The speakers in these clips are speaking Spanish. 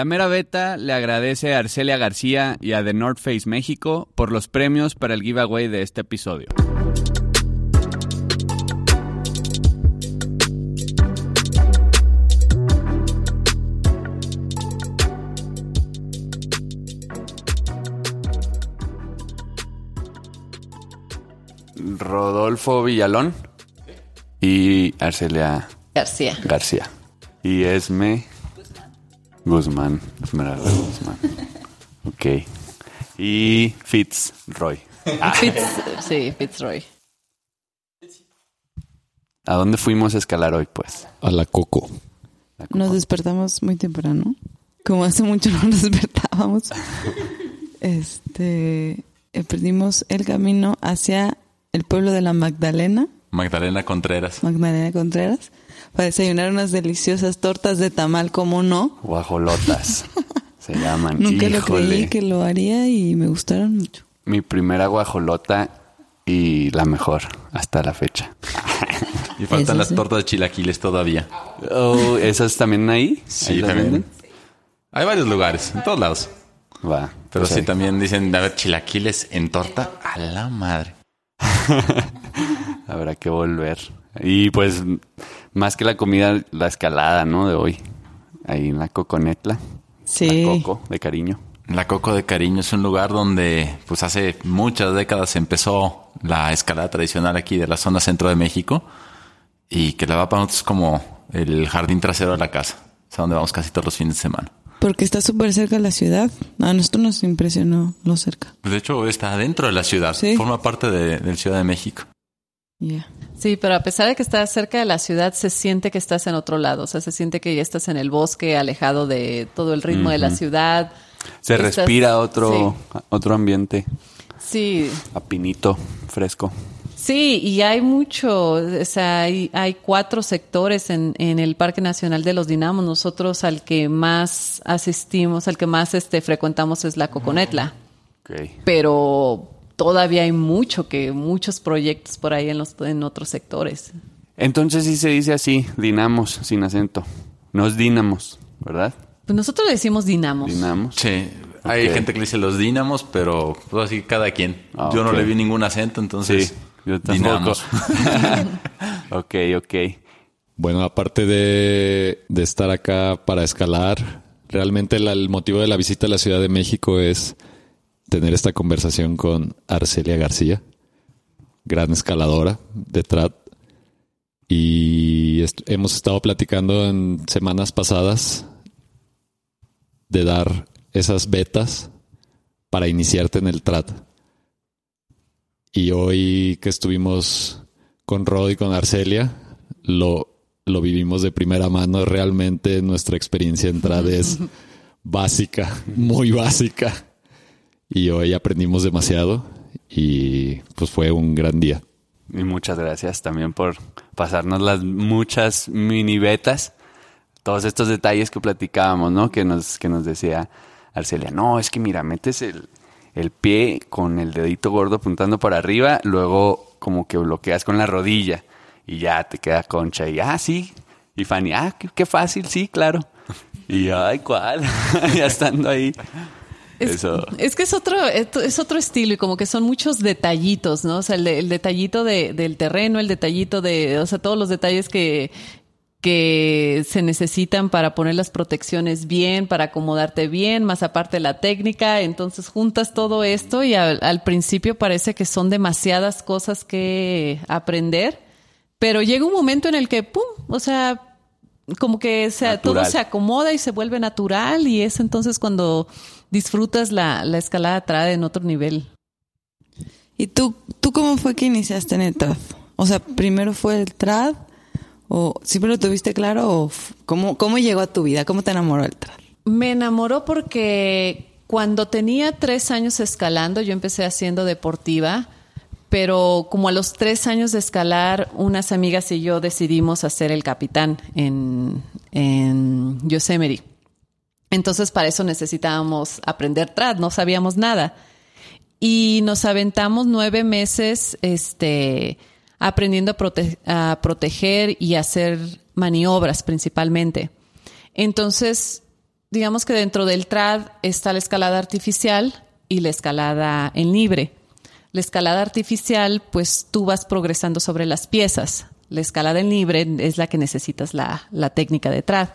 La Mera Beta le agradece a Arcelia García y a The North Face México por los premios para el giveaway de este episodio. Rodolfo Villalón y Arcelia García. García. Y Esme Guzmán. Esmeralda Guzmán. Ok. Y Fitzroy. Ah, Fitz, sí, Fitzroy. ¿A dónde fuimos a escalar hoy, pues? A la Coco. La Coco. Nos despertamos muy temprano. Como hace mucho no nos despertábamos. Este, perdimos el camino hacia el pueblo de la Magdalena, Magdalena Contreras. Magdalena Contreras, para desayunar unas deliciosas tortas de tamal, como no. Guajolotas. Se llaman. Nunca lo creí que lo haría y me gustaron mucho. Mi primera guajolota y la mejor hasta la fecha. Y faltan Eso las sí. tortas de chilaquiles todavía. Oh, ¿Esas también ahí? Sí, ¿Ahí también. venden? Hay varios lugares, en todos lados. Va. Pero pues sí también dicen, a ver, chilaquiles en torta a la madre. Habrá que volver. Y pues, más que la comida, la escalada, ¿no? De hoy. Ahí en la Coconetla. Sí. La Coco, de cariño. La Coco de Cariño es un lugar donde, pues hace muchas décadas empezó la escalada tradicional aquí de la zona centro de México y que la va para nosotros es como el jardín trasero de la casa. Es a donde vamos casi todos los fines de semana. Porque está súper cerca de la ciudad. A nosotros nos impresionó lo cerca. De hecho, está dentro de la ciudad. Sí. Forma parte de, del Ciudad de México. Sí, pero a pesar de que estás cerca de la ciudad, se siente que estás en otro lado. O sea, se siente que ya estás en el bosque, alejado de todo el ritmo de la ciudad. Se Estás- respira otro, otro ambiente. Sí, A pinito, fresco. sí, y hay mucho. O sea, hay, hay cuatro sectores en, en el Parque Nacional de los Dinamos. Nosotros al que más asistimos, al que más este, frecuentamos es la Coconetla. Ok. Pero todavía hay mucho que, muchos proyectos por ahí en los en otros sectores. Entonces sí se dice así, dinamos, sin acento. Nos dinamos, ¿verdad? Pues nosotros le decimos dinamos. Dinamos. Sí, hay gente que le dice los dínamos, pero pues así cada quien. Ah, Yo no le vi ningún acento, entonces Sí, yo tampoco. dinamos. ok, ok. Bueno, aparte de, de estar acá para escalar, realmente la- el motivo de la visita a la Ciudad de México es tener esta conversación con Arcelia García, gran escaladora de TRAD. Y est- hemos estado platicando en semanas pasadas de dar esas betas para iniciarte en el TRAD. Y hoy que estuvimos con Rod y con Arcelia, lo, lo vivimos de primera mano. Realmente nuestra experiencia en TRAD es básica, muy básica. Y hoy aprendimos demasiado y pues fue un gran día. Y muchas gracias también por pasarnos las muchas mini betas. Todos estos detalles que platicábamos, ¿no? Que nos, que nos decía Arcelia, no, es que mira, metes el, el pie con el dedito gordo apuntando para arriba, luego como que bloqueas con la rodilla y ya te queda concha. Y ah, sí. Y Fanny, ah, qué, qué fácil, sí, claro. Y ay, ¿cuál? ya estando ahí. Es, Eso. es que es otro, es otro estilo y como que son muchos detallitos, ¿no? O sea, el, de- el detallito de- del terreno, el detallito de, o sea, todos los detalles que, que se necesitan para poner las protecciones bien, para acomodarte bien, más aparte la técnica. Entonces juntas todo esto y al, al principio parece que son demasiadas cosas que aprender, pero llega un momento en el que, ¡pum! O sea, como que se, todo se acomoda y se vuelve natural y es entonces cuando disfrutas la, la escalada trad en otro nivel. ¿Y tú, tú cómo fue que iniciaste en el trad? O sea, primero fue el trad o siempre lo tuviste claro o cómo, cómo llegó a tu vida, cómo te enamoró el trad. Me enamoró porque cuando tenía tres años escalando, yo empecé haciendo deportiva, pero como a los tres años de escalar, unas amigas y yo decidimos hacer el capitán en, en Yosemite. Entonces, para eso necesitábamos aprender trad, no sabíamos nada. Y nos aventamos nueve meses este, aprendiendo a, prote- a proteger y hacer maniobras principalmente. Entonces, digamos que dentro del trad está la escalada artificial y la escalada en libre. La escalada artificial, pues tú vas progresando sobre las piezas. La escalada en libre es la que necesitas la, la técnica de trad.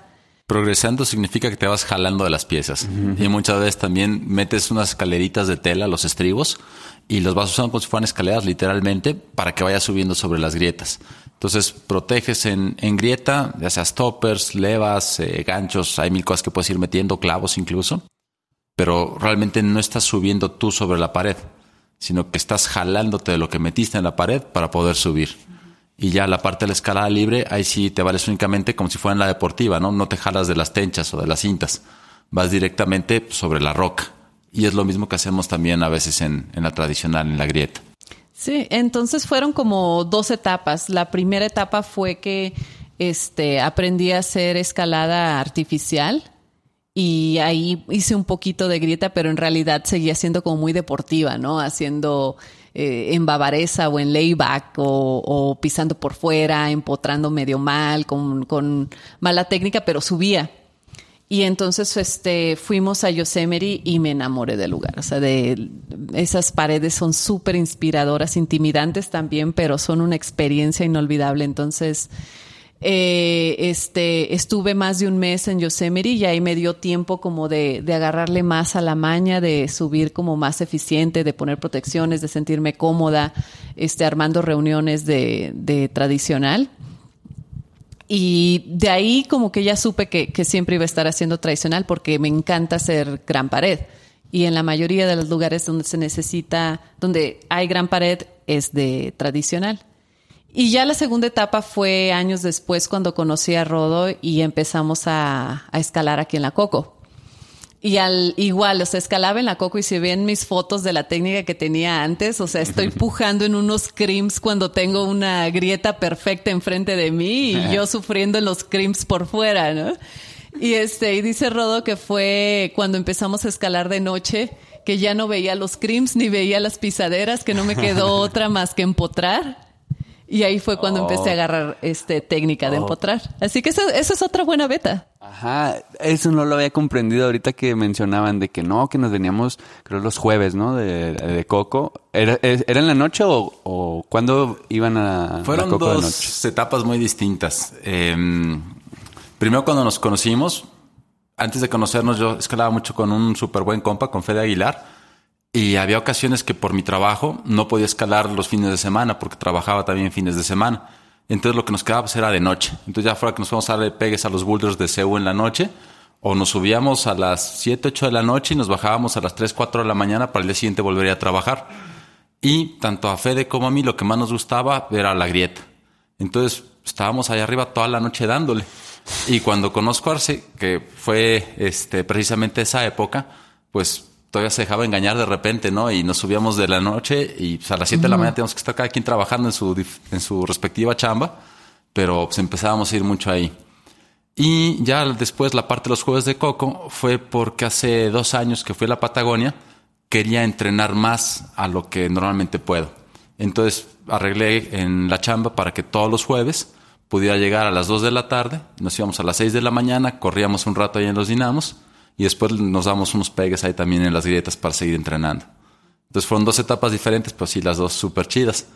Progresando significa que te vas jalando de las piezas. Y muchas veces también metes unas escaleritas de tela, los estribos, y los vas usando como si fueran escaleras literalmente para que vayas subiendo sobre las grietas. Entonces proteges en, en grieta, ya sea toppers, levas, eh, ganchos, hay mil cosas que puedes ir metiendo, clavos incluso, pero realmente no estás subiendo tú sobre la pared, sino que estás jalándote de lo que metiste en la pared para poder subir. Y ya la parte de la escalada libre, ahí sí te vales únicamente como si fuera en la deportiva, ¿no? No te jalas de las tenchas o de las cintas. Vas directamente sobre la roca. Y es lo mismo que hacemos también a veces en, en la tradicional, en la grieta. Sí, entonces fueron como dos etapas. La primera etapa fue que este, aprendí a hacer escalada artificial y ahí hice un poquito de grieta, pero en realidad seguía siendo como muy deportiva, ¿no? Haciendo eh, en bavaresa o en layback o, o pisando por fuera, empotrando medio mal, con, con mala técnica, pero subía. Y entonces este, fuimos a Yosemite y me enamoré del lugar. O sea, de esas paredes son súper inspiradoras, intimidantes también, pero son una experiencia inolvidable. Entonces, eh, este, estuve más de un mes en Yosemite y ahí me dio tiempo como de, de agarrarle más a la maña, de subir como más eficiente, de poner protecciones, de sentirme cómoda, este, armando reuniones de, de tradicional. Y de ahí como que ya supe que, que, siempre iba a estar haciendo tradicional porque me encanta hacer gran pared. Y en la mayoría de los lugares donde se necesita, donde hay gran pared, es de tradicional. Y ya la segunda etapa fue años después cuando conocí a Rodo y empezamos a, a escalar aquí en la Coco. Y al igual, o sea, escalaba en la coco y si ven mis fotos de la técnica que tenía antes, o sea, estoy pujando en unos crims cuando tengo una grieta perfecta enfrente de mí y yo sufriendo en los crims por fuera, ¿no? Y este, y dice Rodo que fue cuando empezamos a escalar de noche, que ya no veía los crims ni veía las pisaderas, que no me quedó otra más que empotrar. Y ahí fue cuando oh. empecé a agarrar este técnica de oh. empotrar. Así que esa, esa, es otra buena beta. Ajá, eso no lo había comprendido ahorita que mencionaban de que no, que nos veníamos, creo, los jueves, ¿no? De, de Coco. ¿Era, ¿Era en la noche o, o cuándo iban a Fueron la Coco dos de noche? etapas muy distintas. Eh, primero cuando nos conocimos, antes de conocernos yo escalaba mucho con un súper buen compa, con Fede Aguilar. Y había ocasiones que por mi trabajo no podía escalar los fines de semana porque trabajaba también fines de semana. Entonces lo que nos quedaba pues, era de noche. Entonces ya fuera que nos fuéramos a darle pegues a los boulders de CEU en la noche o nos subíamos a las 7, 8 de la noche y nos bajábamos a las 3, 4 de la mañana para el día siguiente volver a trabajar. Y tanto a Fede como a mí lo que más nos gustaba era la grieta. Entonces estábamos allá arriba toda la noche dándole. Y cuando conozco a Arce, que fue este, precisamente esa época, pues todavía se dejaba engañar de repente, ¿no? Y nos subíamos de la noche y pues, a las 7 de la mañana teníamos que estar cada quien trabajando en su, en su respectiva chamba, pero pues empezábamos a ir mucho ahí. Y ya después la parte de los jueves de Coco fue porque hace dos años que fui a la Patagonia, quería entrenar más a lo que normalmente puedo. Entonces arreglé en la chamba para que todos los jueves pudiera llegar a las 2 de la tarde, nos íbamos a las 6 de la mañana, corríamos un rato ahí en los dinamos y después nos damos unos pegues ahí también en las grietas para seguir entrenando. Entonces fueron dos etapas diferentes, pero sí las dos súper chidas.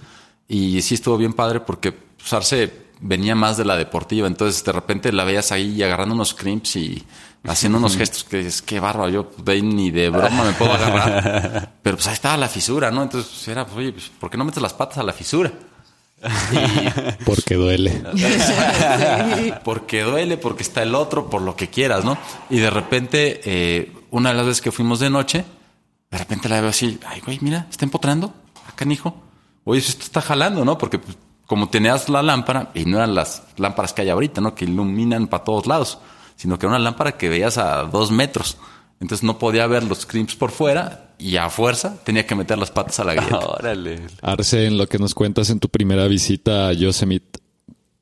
Y sí estuvo bien padre porque pues, Arce venía más de la deportiva, entonces de repente la veías ahí agarrando unos crimps y haciendo unos gestos que es que barro, yo de ahí ni de broma me puedo agarrar. Pero pues ahí estaba la fisura, ¿no? Entonces era, oye, pues, ¿por qué no metes las patas a la fisura? Y... Porque duele. Porque duele, porque está el otro, por lo que quieras, ¿no? Y de repente, eh, una de las veces que fuimos de noche, de repente la veo así, ay, güey, mira, está empotrando, acá, hijo. Oye, esto está jalando, ¿no? Porque pues, como tenías la lámpara, y no eran las lámparas que hay ahorita, ¿no? Que iluminan para todos lados, sino que era una lámpara que veías a dos metros. Entonces no podía ver los crimps por fuera y a fuerza tenía que meter las patas a la grieta. Órale. Arce, en lo que nos cuentas en tu primera visita a Yosemite,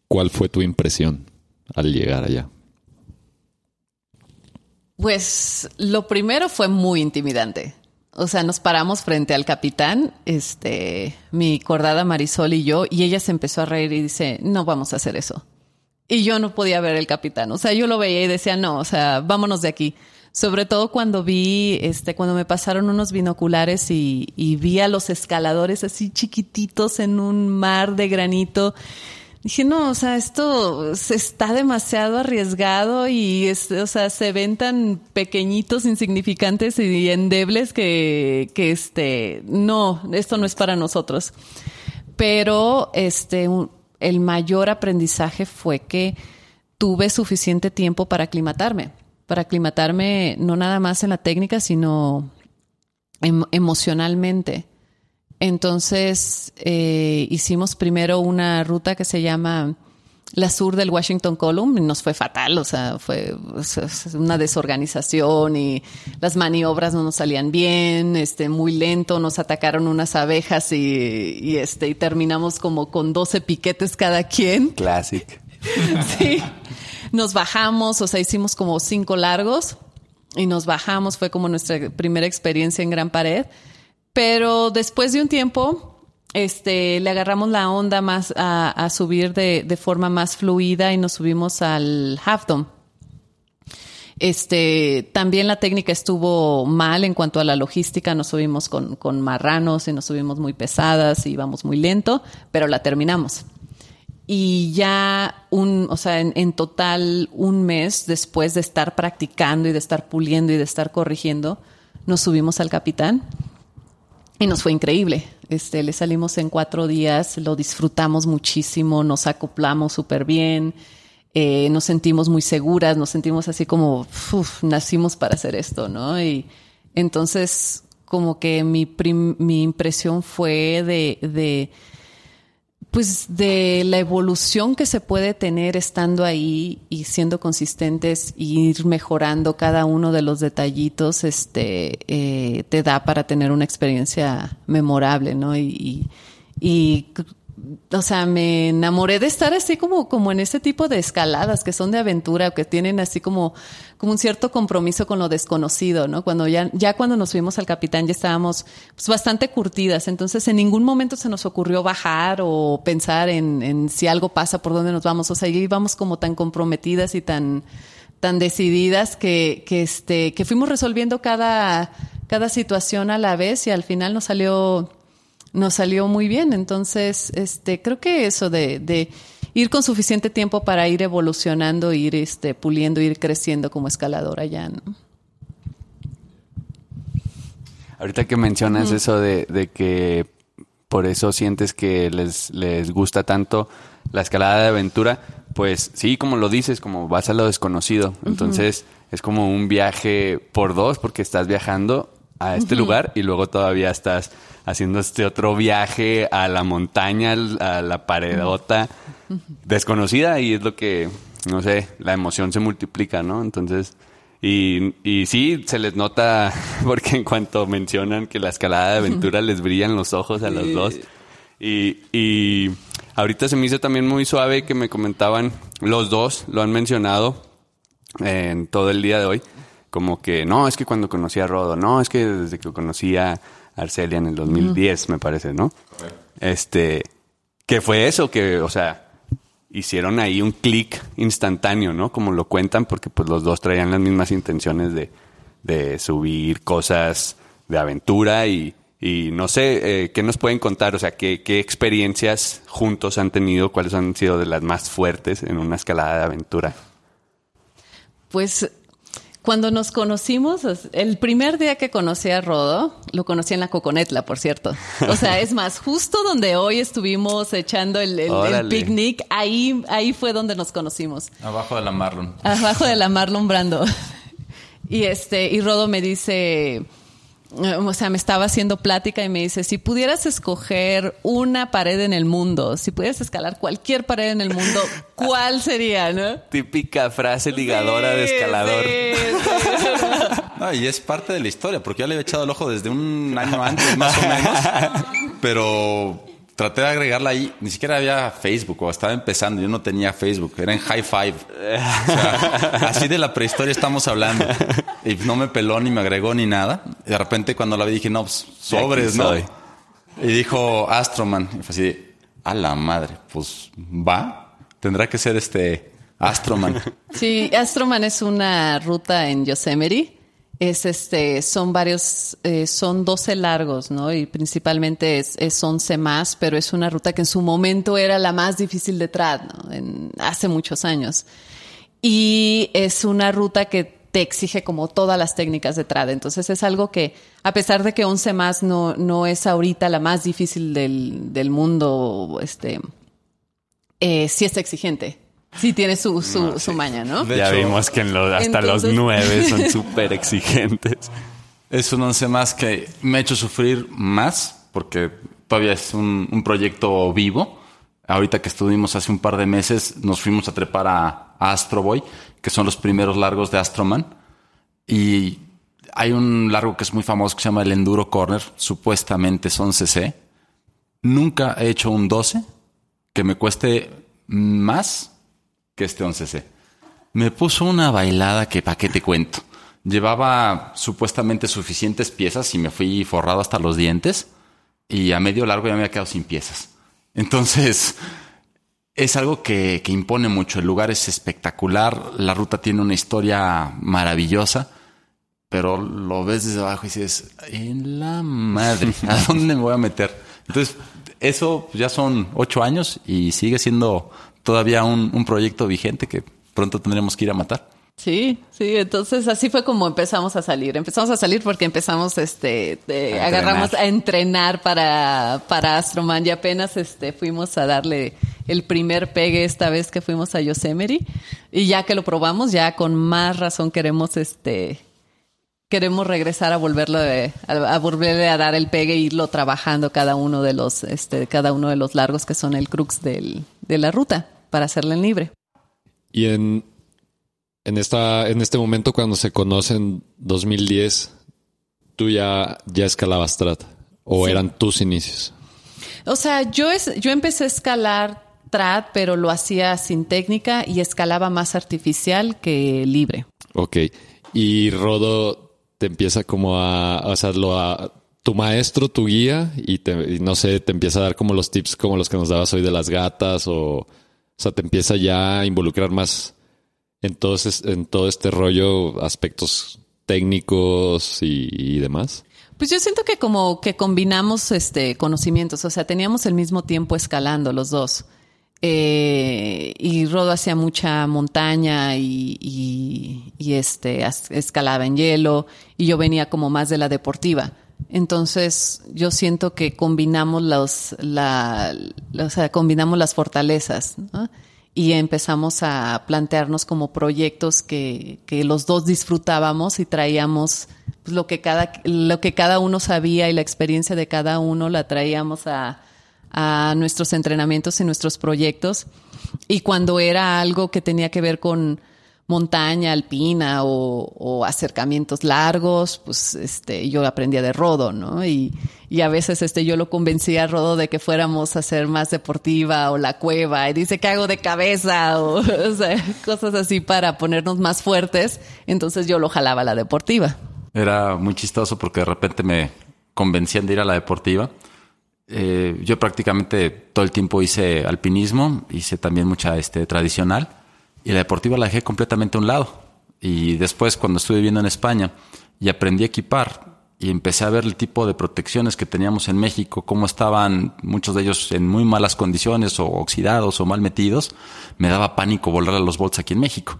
¿cuál fue tu impresión al llegar allá? Pues lo primero fue muy intimidante. O sea, nos paramos frente al capitán, este, mi cordada Marisol y yo, y ella se empezó a reír y dice, no vamos a hacer eso. Y yo no podía ver el capitán. O sea, yo lo veía y decía, no, o sea, vámonos de aquí. Sobre todo cuando vi, este, cuando me pasaron unos binoculares y, vi a los escaladores así chiquititos en un mar de granito dije, no, o sea, esto está demasiado arriesgado y, es, o sea, se ven tan pequeñitos, insignificantes y endebles que, que este, no, esto no es para nosotros. Pero, este, el mayor aprendizaje fue que tuve suficiente tiempo para aclimatarme, para aclimatarme no nada más en la técnica, sino em, emocionalmente. Entonces eh, hicimos primero una ruta que se llama la sur del Washington Column y nos fue fatal, o sea, fue una desorganización y las maniobras no nos salían bien, este, muy lento, nos atacaron unas abejas y, y este, y terminamos como con 12 piquetes cada quien. Classic. sí. Nos bajamos, o sea, hicimos como cinco largos y nos bajamos, fue como nuestra primera experiencia en Gran Pared. Pero después de un tiempo, este, le agarramos la onda más a, subir de, forma más fluida y nos subimos al Half Dome. Este, también la técnica estuvo mal en cuanto a la logística. Nos subimos con, con marranos y nos subimos muy pesadas y íbamos muy lento, pero la terminamos. Y ya un, o sea, en, total un mes después de estar practicando y de estar puliendo y de estar corrigiendo, nos subimos al capitán y nos fue increíble. Este, le salimos en cuatro días, lo disfrutamos muchísimo, nos acoplamos súper bien, eh, nos sentimos muy seguras, nos sentimos así como, nacimos para hacer esto, ¿no? Y entonces, como que mi, mi impresión fue de, de pues de la evolución que se puede tener estando ahí y siendo consistentes y ir mejorando cada uno de los detallitos, este, eh, te da para tener una experiencia memorable, ¿no? Y, y, o sea, me enamoré de estar así como, como en ese tipo de escaladas que son de aventura, que tienen así como, como un cierto compromiso con lo desconocido, ¿no? Cuando ya, ya cuando nos fuimos al capitán ya estábamos pues, bastante curtidas, entonces en ningún momento se nos ocurrió bajar o pensar en, en si algo pasa, por dónde nos vamos, o sea, íbamos como tan comprometidas y tan, tan decididas que, que este, que fuimos resolviendo cada, cada situación a la vez y al final nos salió nos salió muy bien. Entonces, este, creo que eso de, de ir con suficiente tiempo para ir evolucionando, ir este, puliendo, ir creciendo como escaladora ya, ¿no? Ahorita que mencionas eso de, de, que por eso sientes que les, les gusta tanto la escalada de aventura, pues sí, como lo dices, como vas a lo desconocido. Entonces es como un viaje por dos porque estás viajando a este lugar y luego todavía estás haciendo este otro viaje a la montaña, a la paredota desconocida y es lo que, no sé, la emoción se multiplica, ¿no? Entonces, y, y sí, se les nota porque en cuanto mencionan que la escalada de aventura les brillan los ojos a los dos. Y, y ahorita se me hizo también muy suave que me comentaban, los dos lo han mencionado en todo el día de hoy, como que no, es que cuando conocí a Rodo, no, es que desde que conocí a Arcelia en el 2010, me parece, ¿no? Este, que fue eso, que, o sea, hicieron ahí un clic instantáneo, ¿no? Como lo cuentan, porque pues los dos traían las mismas intenciones de, de subir cosas de aventura y, y no sé, eh, ¿qué nos pueden contar? O sea, ¿qué, ¿qué experiencias juntos han tenido? ¿Cuáles han sido de las más fuertes en una escalada de aventura? Pues cuando nos conocimos, el primer día que conocí a Rodo, lo conocí en la Coconetla, por cierto. O sea, es más, justo donde hoy estuvimos echando el, picnic, ahí, ahí fue donde nos conocimos. Abajo de la Marlon. Abajo de la Marlon Brando. Y este, y Rodo me dice, o sea, me estaba haciendo plática y me dice, si pudieras escoger una pared en el mundo, si pudieras escalar cualquier pared en el mundo, ¿cuál sería, no? Típica frase ligadora de escalador. No, y es parte de la historia, porque ya le había echado el ojo desde un año antes, más o menos. Pero traté de agregarla ahí. Ni siquiera había Facebook o estaba empezando. Yo no tenía Facebook. Era en High Five. O sea, así de la prehistoria estamos hablando. Y no me peló ni me agregó ni nada. Y de repente cuando la vi dije, no, pues sobres, ¿no? soy. Y dijo Astroman. Y fue así, de, a la madre, pues va. Tendrá que ser este Astroman. Sí, Astroman es una ruta en Yosemite. Es este, son varios, eh, son 12 largos, ¿no? Y principalmente es, es 11 más, pero es una ruta que en su momento era la más difícil de trad, ¿no? En, hace muchos años. Y es una ruta que te exige como todas las técnicas de trad. Entonces es algo que, a pesar de que 11 más no, no es ahorita la más difícil del, del mundo, este, eh, sí es exigente. Sí tiene su, su, su maña, ¿no? De ya hecho, vimos que en los- hasta entonces- los nueve son súper exigentes. Es un once más que me ha hecho sufrir más porque todavía es un, un proyecto vivo. Ahorita que estuvimos hace un par de meses, nos fuimos a trepar a, a Astro Boy, que son los primeros largos de Astroman. Y hay un largo que es muy famoso que se llama el Enduro Corner, supuestamente son CC. Nunca he hecho un 12 que me cueste más que este 11C. Me puso una bailada que pa' qué te cuento. Llevaba supuestamente suficientes piezas y me fui forrado hasta los dientes y a medio largo ya me había quedado sin piezas. Entonces, es algo que, que impone mucho. El lugar es espectacular, la ruta tiene una historia maravillosa, pero lo ves desde abajo y dices, en la madre, ¿a dónde me voy a meter? Entonces, eso ya son ocho años y sigue siendo todavía un, un proyecto vigente que pronto tendremos que ir a matar. Sí, sí, entonces así fue como empezamos a salir. Empezamos a salir porque empezamos, este, de- A agarramos a entrenar para, para Astroman y apenas, este, fuimos a darle el primer pegue esta vez que fuimos a Yosemite y ya que lo probamos, ya con más razón queremos, este, queremos regresar a volverlo, de- a, a volverle a dar el pegue e irlo trabajando cada uno de los, este, cada uno de los largos que son el crux del, de la ruta para hacerla en libre. Y en, en, esta, en este momento, cuando se conocen 2010, tú ya, ya escalabas Strat. ¿O eran tus inicios? O sea, yo, es, yo empecé a escalar trad, pero lo hacía sin técnica y escalaba más artificial que libre. Ok. Y Rodo te empieza como a, o sea, lo a, tu maestro, tu guía, y, te, y no sé, te empieza a dar como los tips como los que nos dabas hoy de las gatas, o, o sea, te empieza ya a involucrar más en todo, ese- en todo este rollo, aspectos técnicos y, demás. Pues yo siento que como que combinamos este conocimientos, o sea, teníamos el mismo tiempo escalando los dos. Eh, y Rodo hacía mucha montaña y, y- y, este escalaba en hielo y yo venía como más de la deportiva. Entonces yo siento que combinamos los, la, o sea, combinamos las fortalezas ¿no? y empezamos a plantearnos como proyectos que, que los dos disfrutábamos y traíamos pues, lo que cada lo que cada uno sabía y la experiencia de cada uno la traíamos a, a nuestros entrenamientos y nuestros proyectos y cuando era algo que tenía que ver con montaña alpina o, acercamientos largos, pues este, yo aprendía de Rodo, ¿no? Y, y a veces este, yo lo convencía a Rodo de que fuéramos a hacer más deportiva o la cueva, y dice que hago de cabeza, o, o sea, cosas así para ponernos más fuertes, entonces yo lo jalaba a la deportiva. Era muy chistoso porque de repente me convencían de ir a la deportiva. Eh, yo prácticamente todo el tiempo hice alpinismo, hice también mucha este, tradicional y la deportiva la dejé completamente a un lado. Y después cuando estuve viviendo en España y aprendí a equipar y empecé a ver el tipo de protecciones que teníamos en México, cómo estaban muchos de ellos en muy malas condiciones o oxidados o mal metidos, me daba pánico volar a los bolts aquí en México.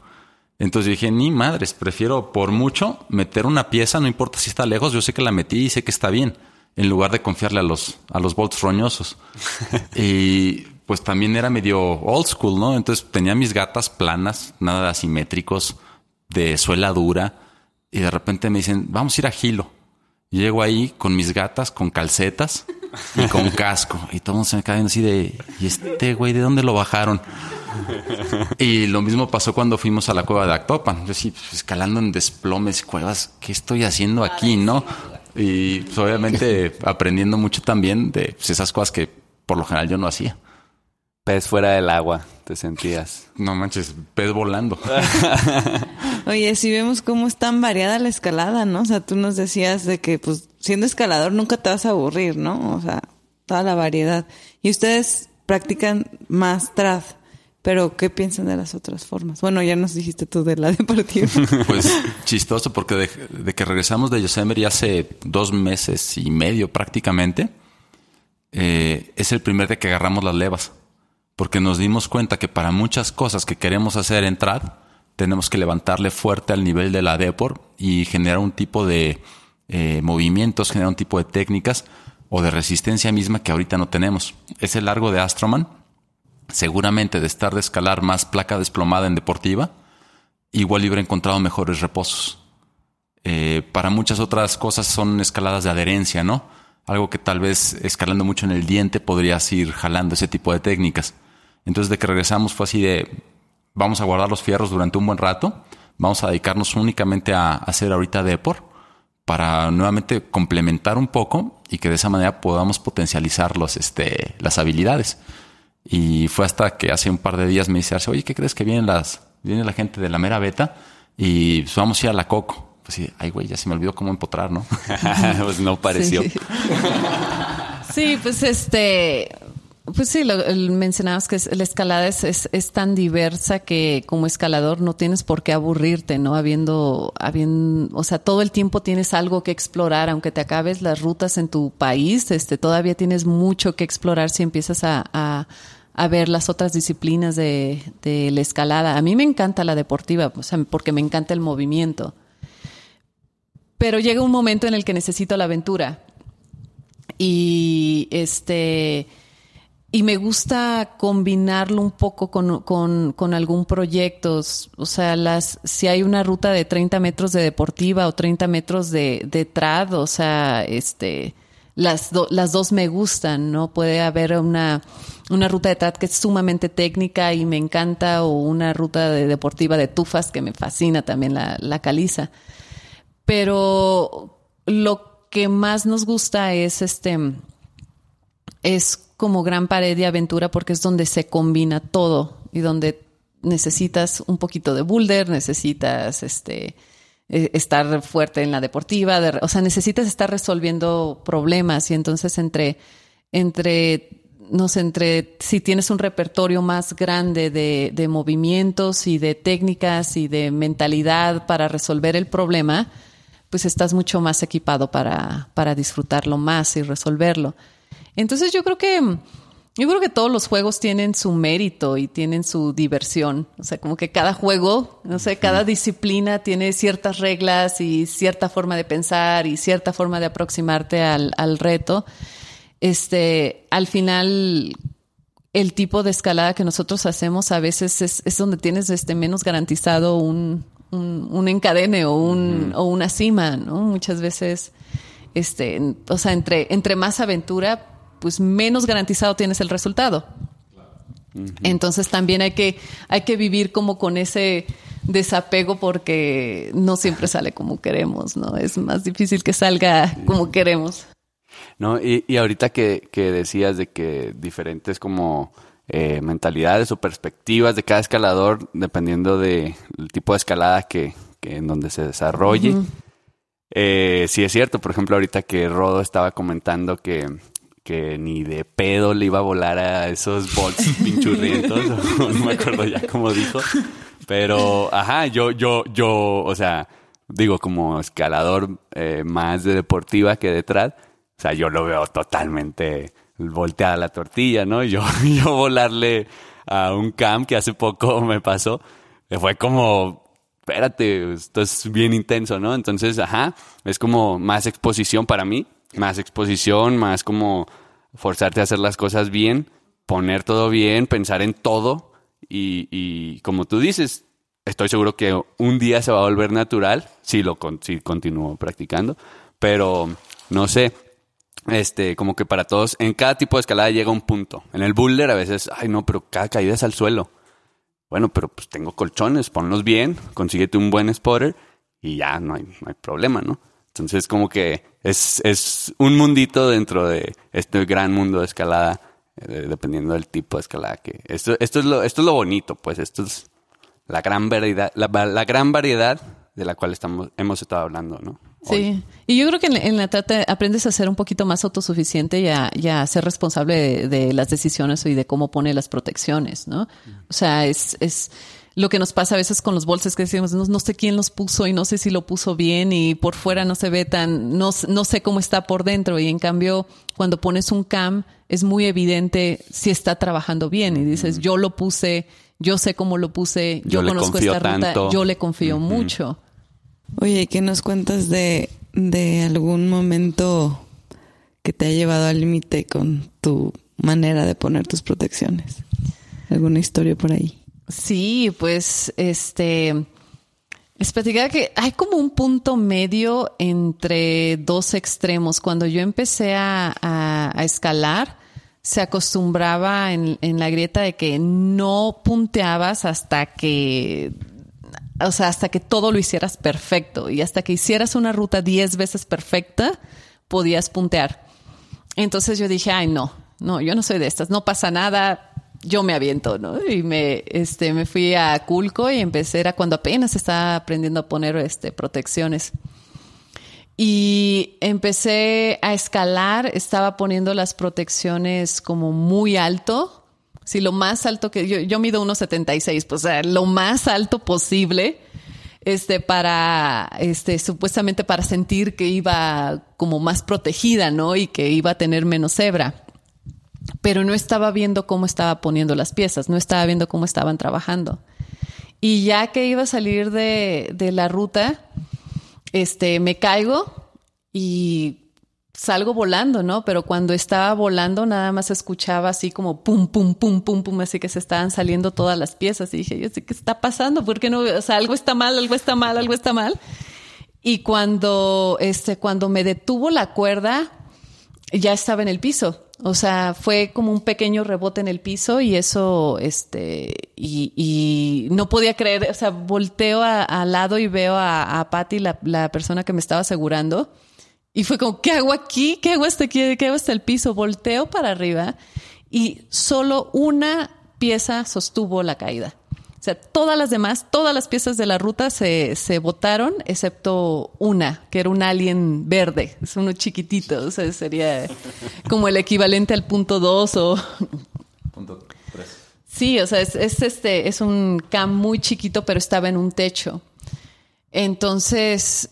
Entonces dije, ni madres, prefiero por mucho meter una pieza, no importa si está lejos, yo sé que la metí y sé que está bien, en lugar de confiarle a los, a los bolts roñosos. y pues también era medio old school, ¿no? Entonces tenía mis gatas planas, nada asimétricos, de suela dura, y de repente me dicen, vamos a ir a Gilo. Y llego ahí con mis gatas, con calcetas y con casco. Y todo el mundo se me cae viendo así de, ¿y este güey de dónde lo bajaron? y lo mismo pasó cuando fuimos a la cueva de Actopan. Yo sí, pues, escalando en desplomes, cuevas, ¿qué estoy haciendo aquí, no? Y pues, obviamente aprendiendo mucho también de pues, esas cosas que por lo general yo no hacía. Pez fuera del agua, te sentías. No manches, pez volando. Oye, si vemos cómo es tan variada la escalada, ¿no? O sea, tú nos decías de que, pues, siendo escalador nunca te vas a aburrir, ¿no? O sea, toda la variedad. Y ustedes practican más trad, pero ¿qué piensan de las otras formas? Bueno, ya nos dijiste tú de la deportiva. Pues chistoso, porque de, de que regresamos de Yosemite hace dos meses y medio prácticamente, eh, es el primer día que agarramos las levas porque nos dimos cuenta que para muchas cosas que queremos hacer en TRAD, tenemos que levantarle fuerte al nivel de la DEPOR y generar un tipo de eh, movimientos, generar un tipo de técnicas o de resistencia misma que ahorita no tenemos. Ese largo de Astroman, seguramente de estar de escalar más placa desplomada en deportiva, igual hubiera encontrado mejores reposos. Eh, para muchas otras cosas son escaladas de adherencia, ¿no? Algo que tal vez escalando mucho en el diente podrías ir jalando ese tipo de técnicas. Entonces, de que regresamos fue así de, vamos a guardar los fierros durante un buen rato, vamos a dedicarnos únicamente a hacer ahorita Depor para nuevamente complementar un poco y que de esa manera podamos potencializar los, este, las habilidades. Y fue hasta que hace un par de días me dice oye, ¿qué crees que vienen las, viene la gente de la mera beta? Y pues, vamos a ir a la Coco. Pues sí, ay, güey, ya se me olvidó cómo empotrar, ¿no? pues no pareció. Sí. sí, pues este, pues sí, lo, mencionabas que la escalada es, es, tan diversa que como escalador no tienes por qué aburrirte, ¿no? Habiendo, habiendo, o sea, todo el tiempo tienes algo que explorar, aunque te acabes las rutas en tu país, este, todavía tienes mucho que explorar si empiezas a, a, a ver las otras disciplinas de, de, la escalada. A mí me encanta la deportiva, o sea, porque me encanta el movimiento. Pero llega un momento en el que necesito la aventura. Y este y me gusta combinarlo un poco con, con, con, algún proyecto. O sea, las, si hay una ruta de 30 metros de deportiva o 30 metros de, de trad, o sea, este, las, las dos me gustan, ¿no? Puede haber una, una ruta de trad que es sumamente técnica y me encanta, o una ruta de deportiva de tufas que me fascina también la, la caliza. Pero lo que más nos gusta es este, es como gran pared de aventura porque es donde se combina todo y donde necesitas un poquito de boulder, necesitas este eh, estar fuerte en la deportiva, o sea, necesitas estar resolviendo problemas y entonces entre entre no sé, entre si tienes un repertorio más grande de, de movimientos y de técnicas y de mentalidad para resolver el problema, pues estás mucho más equipado para, para disfrutarlo más y resolverlo. Entonces yo creo que yo creo que todos los juegos tienen su mérito y tienen su diversión. O sea, como que cada juego, no sé, cada disciplina tiene ciertas reglas y cierta forma de pensar y cierta forma de aproximarte al, al reto. Este, al final, el tipo de escalada que nosotros hacemos a veces es, es donde tienes este menos garantizado un, un, un encadene o, un, o una cima, ¿no? Muchas veces, este, o sea, entre, entre más aventura, pues menos garantizado tienes el resultado. Entonces también hay que, hay que vivir como con ese desapego porque no siempre sale como queremos, ¿no? Es más difícil que salga como queremos. No, y, y ahorita que, que, decías de que diferentes como eh, mentalidades o perspectivas de cada escalador, dependiendo del tipo de escalada que, que en donde se desarrolle. eh, sí es cierto, por ejemplo, ahorita que Rodo estaba comentando que que ni de pedo le iba a volar a esos bots pinchurrientos, no me acuerdo ya cómo dijo. Pero, ajá, yo, yo, yo, o sea, digo, como escalador eh, más de deportiva que detrás, o sea, yo lo veo totalmente volteada la tortilla, ¿no? Yo, yo volarle a un camp que hace poco me pasó, fue como, espérate, esto es bien intenso, ¿no? Entonces, ajá, es como más exposición para mí más exposición, más como forzarte a hacer las cosas bien, poner todo bien, pensar en todo y, y como tú dices, estoy seguro que un día se va a volver natural si lo si continúo practicando, pero no sé, este, como que para todos, en cada tipo de escalada llega un punto. En el boulder a veces, ay no, pero cada caída es al suelo. Bueno, pero pues tengo colchones, ponlos bien, consíguete un buen spotter y ya no hay, no hay problema, ¿no? Entonces como que es, es un mundito dentro de este gran mundo de escalada, eh, dependiendo del tipo de escalada que... Esto, esto, es lo, esto es lo bonito, pues esto es la gran variedad, la, la gran variedad de la cual estamos, hemos estado hablando, ¿no? Hoy. Sí, y yo creo que en, en la trata aprendes a ser un poquito más autosuficiente y a, y a ser responsable de, de las decisiones y de cómo pone las protecciones, ¿no? O sea, es, es lo que nos pasa a veces con los bolsos que decimos, no, no sé quién los puso y no sé si lo puso bien y por fuera no se ve tan, no, no sé cómo está por dentro y en cambio cuando pones un cam es muy evidente si está trabajando bien y dices, yo lo puse, yo sé cómo lo puse, yo, conozco esta ruta, tanto. yo le confío mucho. Oye, ¿qué nos cuentas de, de algún momento que te ha llevado al límite con tu manera de poner tus protecciones? ¿Alguna historia por ahí? Sí, pues este les platicaba que hay como un punto medio entre dos extremos. Cuando yo empecé a, a- a escalar, se acostumbraba en, en la grieta de que no punteabas hasta que, o sea, hasta que todo lo hicieras perfecto y hasta que hicieras una ruta 10 veces perfecta, podías puntear. Entonces yo dije, ay, no, no, yo no soy de estas, no pasa nada, yo me aviento, ¿no? Y me, este, me fui a Culco y empecé, era cuando apenas estaba aprendiendo a poner este, protecciones. Y empecé a escalar, estaba poniendo las protecciones como muy alto. Sí, lo más alto que yo, yo mido 1.76, pues o sea, lo más alto posible, este, para, este, supuestamente para sentir que iba como más protegida, ¿no? Y que iba a tener menos hebra. Pero no estaba viendo cómo estaba poniendo las piezas, no estaba viendo cómo estaban trabajando. Y ya que iba a salir de, de la ruta, este, me caigo y salgo volando, ¿no? Pero cuando estaba volando, nada más escuchaba así como pum, pum, pum, pum, pum, así que se estaban saliendo todas las piezas. Y dije, yo sé qué está pasando, ¿por qué no? O sea, algo está mal, algo está mal, algo está mal. Y cuando, este, cuando me detuvo la cuerda, ya estaba en el piso. O sea, fue como un pequeño rebote en el piso y eso, este, y, no podía creer, o sea, volteo al lado y veo a, a Patty, la persona que me estaba asegurando, y fue como, ¿qué hago aquí? ¿Qué hago hasta aquí? ¿Qué hago hasta el piso? Volteo para arriba y solo una pieza sostuvo la caída. O sea, todas las demás, todas las piezas de la ruta se, se botaron, excepto una, que era un alien verde. Es uno chiquitito, o sea, sería como el equivalente al punto 2 o... Sí, o sea, es, es este, es un cam muy chiquito, pero estaba en un techo. Entonces,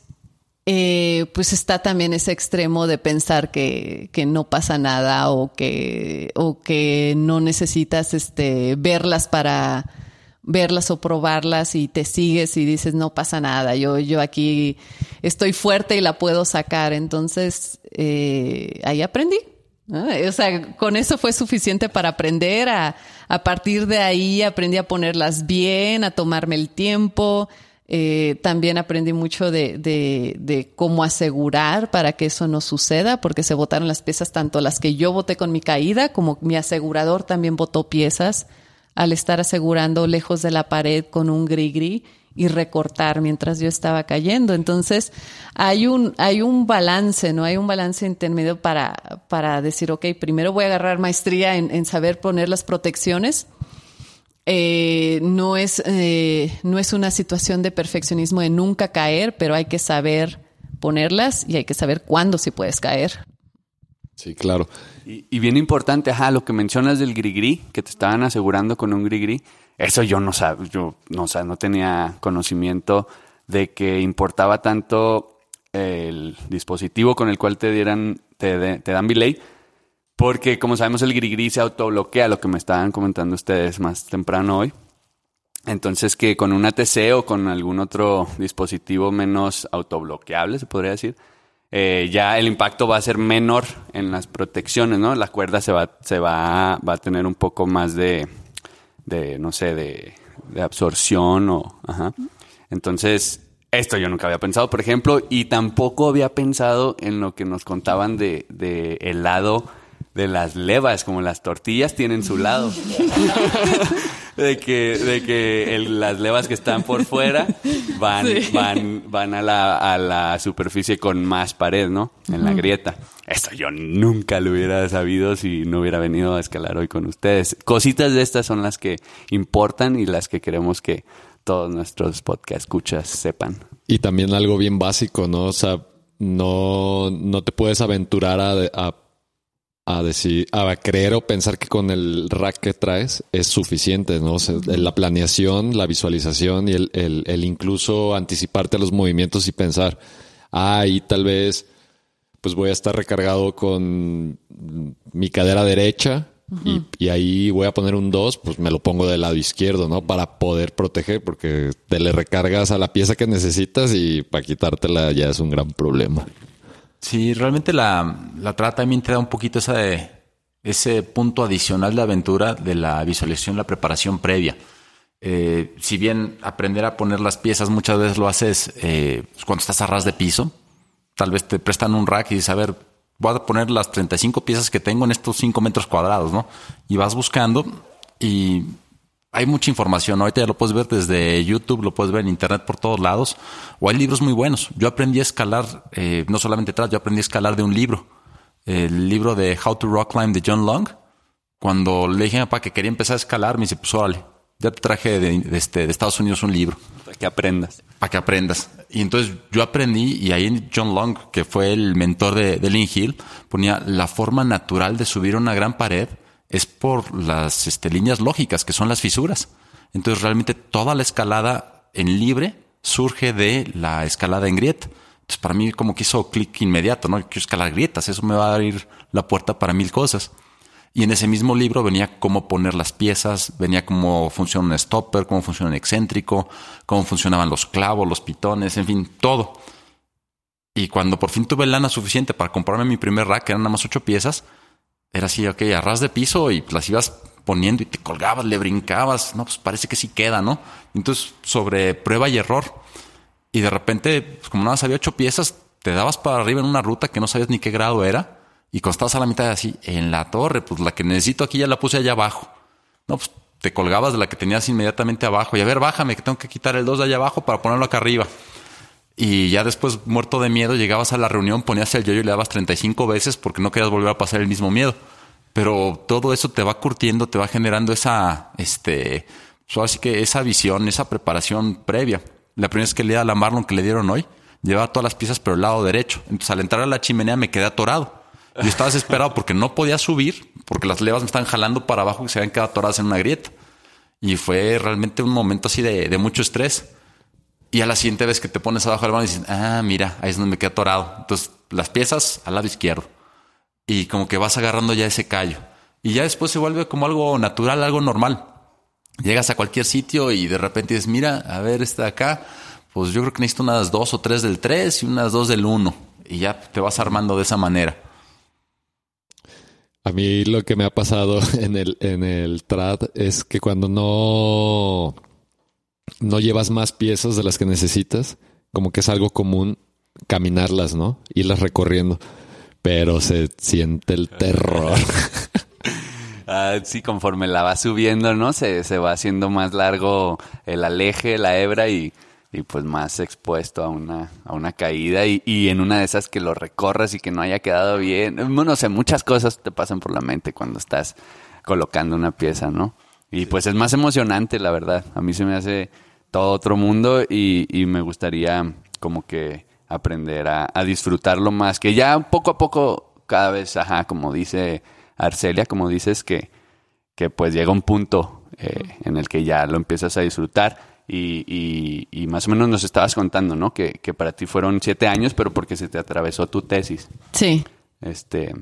eh, pues está también ese extremo de pensar que, que no pasa nada o que, o que no necesitas este, verlas para verlas o probarlas y te sigues y dices no pasa nada, yo, yo aquí estoy fuerte y la puedo sacar. Entonces, eh, ahí aprendí. O sea, con eso fue suficiente para aprender. A, a partir de ahí aprendí a ponerlas bien, a tomarme el tiempo. Eh, también aprendí mucho de, de, de cómo asegurar para que eso no suceda, porque se botaron las piezas, tanto las que yo boté con mi caída, como mi asegurador también botó piezas al estar asegurando lejos de la pared con un gris-gris y recortar mientras yo estaba cayendo. Entonces, hay un, hay un balance, ¿no? Hay un balance intermedio para, para decir, ok, primero voy a agarrar maestría en, en saber poner las protecciones. Eh, no, es, eh, no es una situación de perfeccionismo de nunca caer, pero hay que saber ponerlas y hay que saber cuándo sí puedes caer. Sí, claro. Y, bien importante, ajá, lo que mencionas del grigri, que te estaban asegurando con un grigri, eso yo no sabía, yo no, o sea, no tenía conocimiento de que importaba tanto el dispositivo con el cual te dieran, te, de- te dan belay, porque como sabemos el grigri se autobloquea, lo que me estaban comentando ustedes más temprano hoy. Entonces que con un ATC o con algún otro dispositivo menos autobloqueable, se podría decir, eh, ya el impacto va a ser menor en las protecciones, ¿no? La cuerda se va, se va, va a tener un poco más de, de no sé, de, de absorción o, ajá. Entonces, esto yo nunca había pensado, por ejemplo, y tampoco había pensado en lo que nos contaban de, de el lado de las levas, como las tortillas tienen su lado. de que, de que el- las levas que están por fuera van, Sí. van, van a la, a la superficie con más pared, ¿no? En la grieta. Esto yo nunca lo hubiera sabido si no hubiera venido a escalar hoy con ustedes. Cositas de estas son las que importan y las que queremos que todos nuestros podcast escuchas sepan. Y también algo bien básico, ¿no? O sea, no, no te puedes aventurar a, a, a decir, a creer o pensar que con el rack que traes es suficiente, ¿no? O sea, la planeación, la visualización y el, el, el incluso anticiparte a los movimientos y pensar, ah, ahí tal vez pues voy a estar recargado con mi cadera derecha y, y ahí voy a poner un 2, pues me lo pongo del lado izquierdo, ¿no? Para poder proteger, porque te le recargas a la pieza que necesitas y para quitártela ya es un gran problema. Sí, realmente la, la trata también te da un poquito esa de- ese punto adicional de aventura de la visualización, la preparación previa. Eh, si bien aprender a poner las piezas muchas veces lo haces eh, cuando estás a ras de piso, tal vez te prestan un rack y dices, a ver, voy a poner las 35 piezas que tengo en estos 5 metros cuadrados, ¿no? Y vas buscando y hay mucha información. Ahorita ya lo puedes ver desde YouTube, lo puedes ver en Internet por todos lados. O hay libros muy buenos. Yo aprendí a escalar, eh, no solamente atrás, yo aprendí a escalar de un libro. El libro de How to Rock Climb de John Long. Cuando le dije a mi papá que quería empezar a escalar, me dice, pues órale, ya te traje de, de este, de Estados Unidos un libro Para que aprendas. para que aprendas. Y entonces yo aprendí y ahí John Long, que fue el mentor de, de Lynn Hill, ponía la forma natural de subir una gran pared es por las este, líneas lógicas, que son las fisuras. Entonces realmente toda la escalada en libre surge de la escalada en grieta. Entonces para mí como que hizo clic inmediato, ¿no? Yo quiero escalar grietas, eso me va a abrir la puerta para mil cosas. Y en ese mismo libro venía cómo poner las piezas, venía cómo funciona un stopper, cómo funciona un excéntrico, cómo funcionaban los clavos, los pitones, en fin, todo. Y cuando por fin tuve lana suficiente para comprarme mi primer rack, que eran nada más ocho piezas, era así, ok, a ras de piso y las ibas poniendo y te colgabas, le brincabas. No, pues parece que sí queda, ¿no? Entonces, sobre prueba y error. Y de repente, pues, como nada más había ocho piezas, te dabas para arriba en una ruta que no sabías ni qué grado era. Y cuando estabas a la mitad así, en la torre, pues la que necesito aquí ya la puse allá abajo. No, pues te colgabas de la que tenías inmediatamente abajo. Y a ver, bájame, que tengo que quitar el 2 de allá abajo para ponerlo acá arriba. Y ya después, muerto de miedo, llegabas a la reunión, ponías el yoyo y le dabas 35 veces porque no querías volver a pasar el mismo miedo. Pero todo eso te va curtiendo, te va generando esa, este, pues ahora sí que esa visión, esa preparación previa. La primera vez que leí a la Marlon que le dieron hoy, llevaba todas las piezas pero el lado derecho. Entonces al entrar a la chimenea me quedé atorado. Yo estaba desesperado porque no podía subir, porque las levas me estaban jalando para abajo y se habían quedado atoradas en una grieta. Y fue realmente un momento así de, de mucho estrés. Y a la siguiente vez que te pones abajo del y dices, ah, mira, ahí es donde me quedé atorado. Entonces, las piezas al lado izquierdo. Y como que vas agarrando ya ese callo. Y ya después se vuelve como algo natural, algo normal. Llegas a cualquier sitio y de repente dices, mira, a ver, esta de acá, pues yo creo que necesito unas dos o tres del tres y unas dos del uno. Y ya te vas armando de esa manera. A mí lo que me ha pasado en el, en el trad es que cuando no, no llevas más piezas de las que necesitas, como que es algo común caminarlas, ¿no? Irlas recorriendo. Pero se siente el terror. Ah, sí, conforme la va subiendo, ¿no? Se, se va haciendo más largo el aleje, la hebra y, y pues más expuesto a una, a una caída y, y en una de esas que lo recorres y que no haya quedado bien. Bueno, no sé, muchas cosas te pasan por la mente cuando estás colocando una pieza, ¿no? Y pues es más emocionante, la verdad. A mí se me hace todo otro mundo y, y me gustaría como que aprender a, a disfrutarlo más, que ya poco a poco, cada vez, ajá, como dice Arcelia, como dices, que, que pues llega un punto eh, en el que ya lo empiezas a disfrutar y, y- y más o menos nos estabas contando, ¿no? Que, que para ti fueron siete años, pero porque se te atravesó tu tesis. Sí. Este,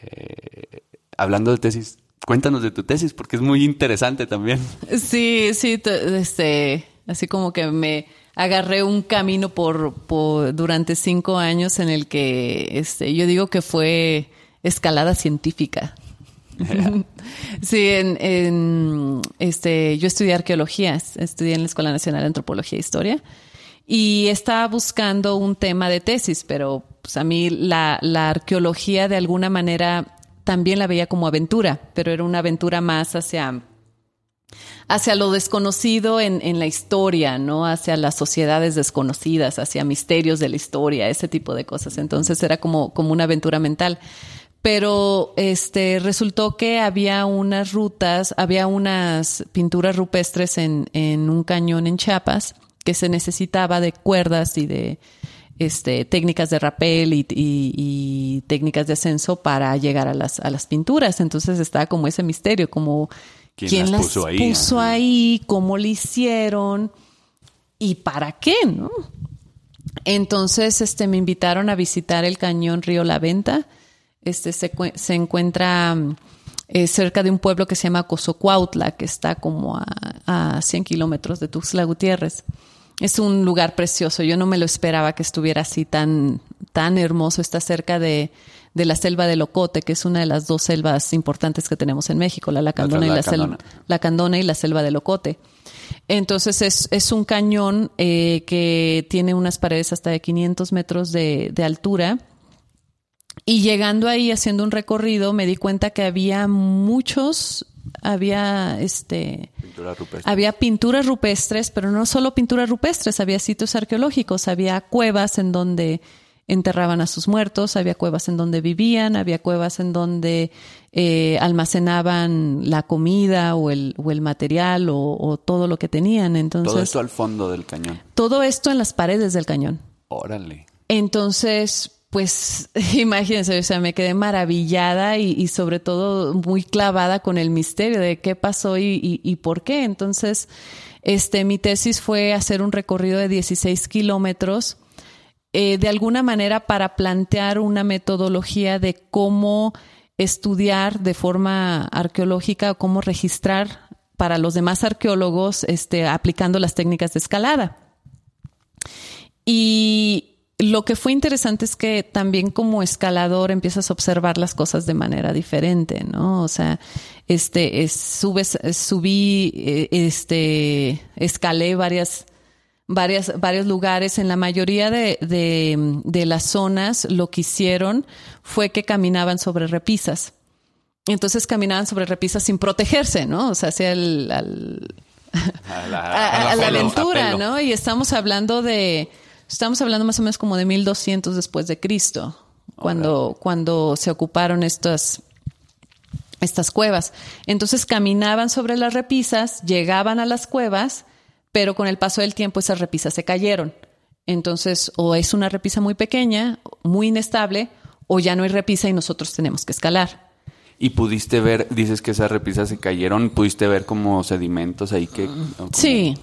eh, hablando de tesis, cuéntanos de tu tesis, porque es muy interesante también. Sí, sí, este, así como que me agarré un camino por, por durante cinco años en el que, este, yo digo que fue escalada científica. sí, en, en, este, yo estudié arqueología, estudié en la Escuela Nacional de Antropología e Historia y estaba buscando un tema de tesis, pero pues, a mí la, la arqueología de alguna manera también la veía como aventura, pero era una aventura más hacia hacia lo desconocido en, en, la historia, ¿no? Hacia las sociedades desconocidas, hacia misterios de la historia, ese tipo de cosas. Entonces era como, como una aventura mental. Pero este resultó que había unas rutas, había unas pinturas rupestres en, en un cañón en Chiapas que se necesitaba de cuerdas y de este, técnicas de rapel y, y, y, técnicas de ascenso para llegar a las, a las pinturas. Entonces estaba como ese misterio, como ¿Quién, quién las las puso ahí? puso Ajá. ahí, cómo lo hicieron y para qué, ¿no? Entonces, este, me invitaron a visitar el cañón Río La Venta. Este se, cue- se encuentra eh, cerca de un pueblo que se llama Cozocuautla, que está como a, a 100 kilómetros de Tuxtla Gutiérrez. Es un lugar precioso. Yo no me lo esperaba que estuviera así tan, tan hermoso. Está cerca de, de la selva de Locote, que es una de las dos selvas importantes que tenemos en México, la Lacandona, y, la selva, Lacandona. Lacandona y la selva de Locote. Entonces es, es un cañón eh, que tiene unas paredes hasta de 500 metros de, de altura. Y llegando ahí, haciendo un recorrido, me di cuenta que había muchos, había este, Pintura rupestre. había pinturas rupestres, pero no solo pinturas rupestres, había sitios arqueológicos, había cuevas en donde enterraban a sus muertos, había cuevas en donde vivían, había cuevas en donde eh, almacenaban la comida o el, o el material o, o todo lo que tenían. Entonces, Todo esto al fondo del cañón. todo esto en las paredes del cañón. Órale. Entonces, pues imagínense, o sea, me quedé maravillada y, y sobre todo muy clavada con el misterio de qué pasó y, y- y por qué. Entonces, este, mi tesis fue hacer un recorrido de 16 kilómetros, eh, de alguna manera para plantear una metodología de cómo estudiar de forma arqueológica o cómo registrar para los demás arqueólogos, este, aplicando las técnicas de escalada. Y lo que fue interesante es que también como escalador empiezas a observar las cosas de manera diferente, ¿no? O sea, este, es- subes, es- subí, eh, este, escalé varias, varias, varios lugares. En la mayoría de, de, de las zonas lo que hicieron fue que caminaban sobre repisas. Entonces caminaban sobre repisas sin protegerse, ¿no? O sea, hacia el, al, A la, a, a a la pelo, aventura. ¿no? Y estamos hablando de, estamos hablando más o menos como de 1200 después de Cristo, cuando, cuando se ocuparon estas, estas cuevas. Entonces caminaban sobre las repisas, llegaban a las cuevas, pero con el paso del tiempo esas repisas se cayeron. Entonces, o es una repisa muy pequeña, muy inestable, o ya no hay repisa y nosotros tenemos que escalar. Y pudiste ver, dices que esas repisas se cayeron, pudiste ver como sedimentos ahí que... como- Sí,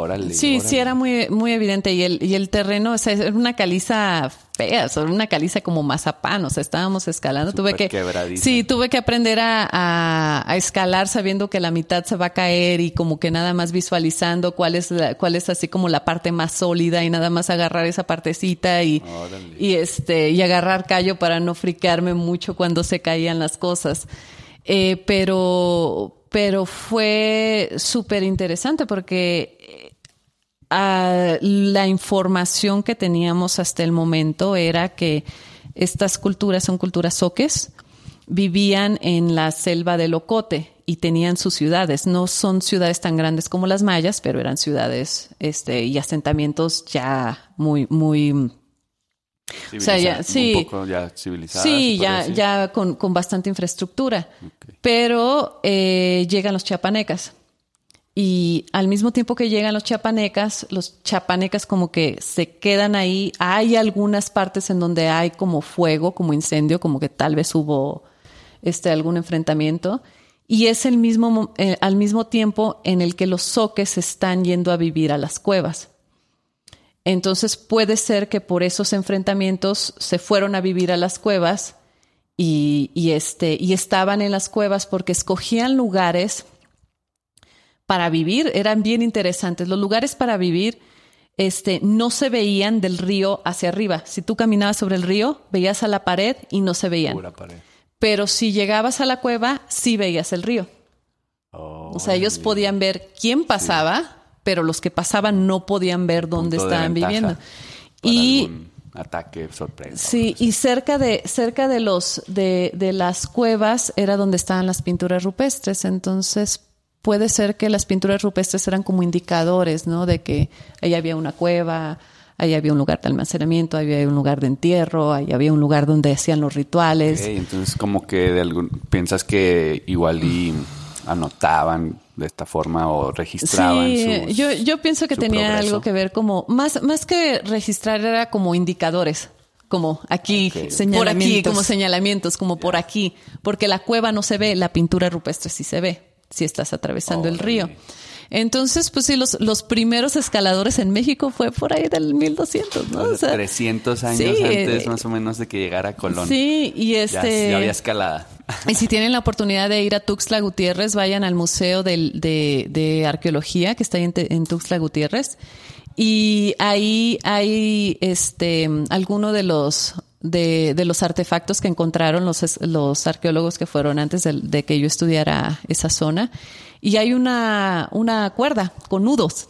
Órale. Sí, órale. sí, era muy, muy evidente. Y el, y el terreno, o sea, era una caliza fea, sobre una caliza como mazapán. O sea, estábamos escalando. tuve que. Sí, tuve que aprender a, a- a escalar sabiendo que la mitad se va a caer y como que nada más visualizando cuál es, la- cuál es así como la parte más sólida y nada más agarrar esa partecita y, Órale. y este, y agarrar callo para no friquearme mucho cuando se caían las cosas. Eh, pero, pero fue súper interesante porque la información que teníamos hasta el momento era que estas culturas son culturas soques, vivían en la selva de Locote y tenían sus ciudades. No son ciudades tan grandes como las mayas, pero eran ciudades este, y asentamientos ya muy, muy o sea, ya- sí. Un poco ya civilizadas. Sí, ya, ya con, con bastante infraestructura. Pero eh, llegan los chiapanecas. Y al mismo tiempo que llegan los chiapanecas, los chiapanecas como que se quedan ahí. Hay algunas partes en donde hay como fuego, como incendio, como que tal vez hubo este, algún enfrentamiento. Y es el mismo, mo- eh, al mismo tiempo en el que los soques están yendo a vivir a las cuevas. Entonces puede ser que por esos enfrentamientos se fueron a vivir a las cuevas y, y, este, y estaban en las cuevas porque escogían lugares para vivir, eran bien interesantes. Los lugares para vivir este, no se veían del río hacia arriba. Si tú caminabas sobre el río, veías a la pared y no se veían. Pura pared. Pero si llegabas a la cueva, sí veías el río. O sea, ellos podían ver quién pasaba, pero los que pasaban no podían ver dónde Punto estaban viviendo. Y algún ataque sorpresa. sí, y cerca de cerca de los de, de las cuevas era donde estaban las pinturas rupestres, entonces puede ser que las pinturas rupestres eran como indicadores, ¿no? De que ahí había una cueva, ahí había un lugar de almacenamiento, ahí había un lugar de entierro, ahí había un lugar donde hacían los rituales. Ok, entonces como que de algún piensas que igual y anotaban de esta forma o registraban Sí, sus- yo, yo pienso que tenía progreso. algo que ver como, más, más que registrar era como indicadores, como aquí, Ok. por aquí, Señalamientos. como señalamientos, como por aquí, porque la cueva no se ve, la pintura rupestre sí se ve, si estás atravesando el río. Entonces, pues sí, los, los primeros escaladores en México fue por ahí del 1200, ¿no? O O sea, sea, 300 años sí, antes eh, más o menos de que llegara Colón. Sí, y este... ya, había escalada. Y si tienen la oportunidad de ir a Tuxtla Gutiérrez, vayan al Museo de, de Arqueología que está ahí en, en Tuxtla Gutiérrez. Y ahí hay este alguno de los de, de los artefactos que encontraron los, los arqueólogos que fueron antes de, que yo estudiara esa zona. Y hay una, una cuerda con nudos.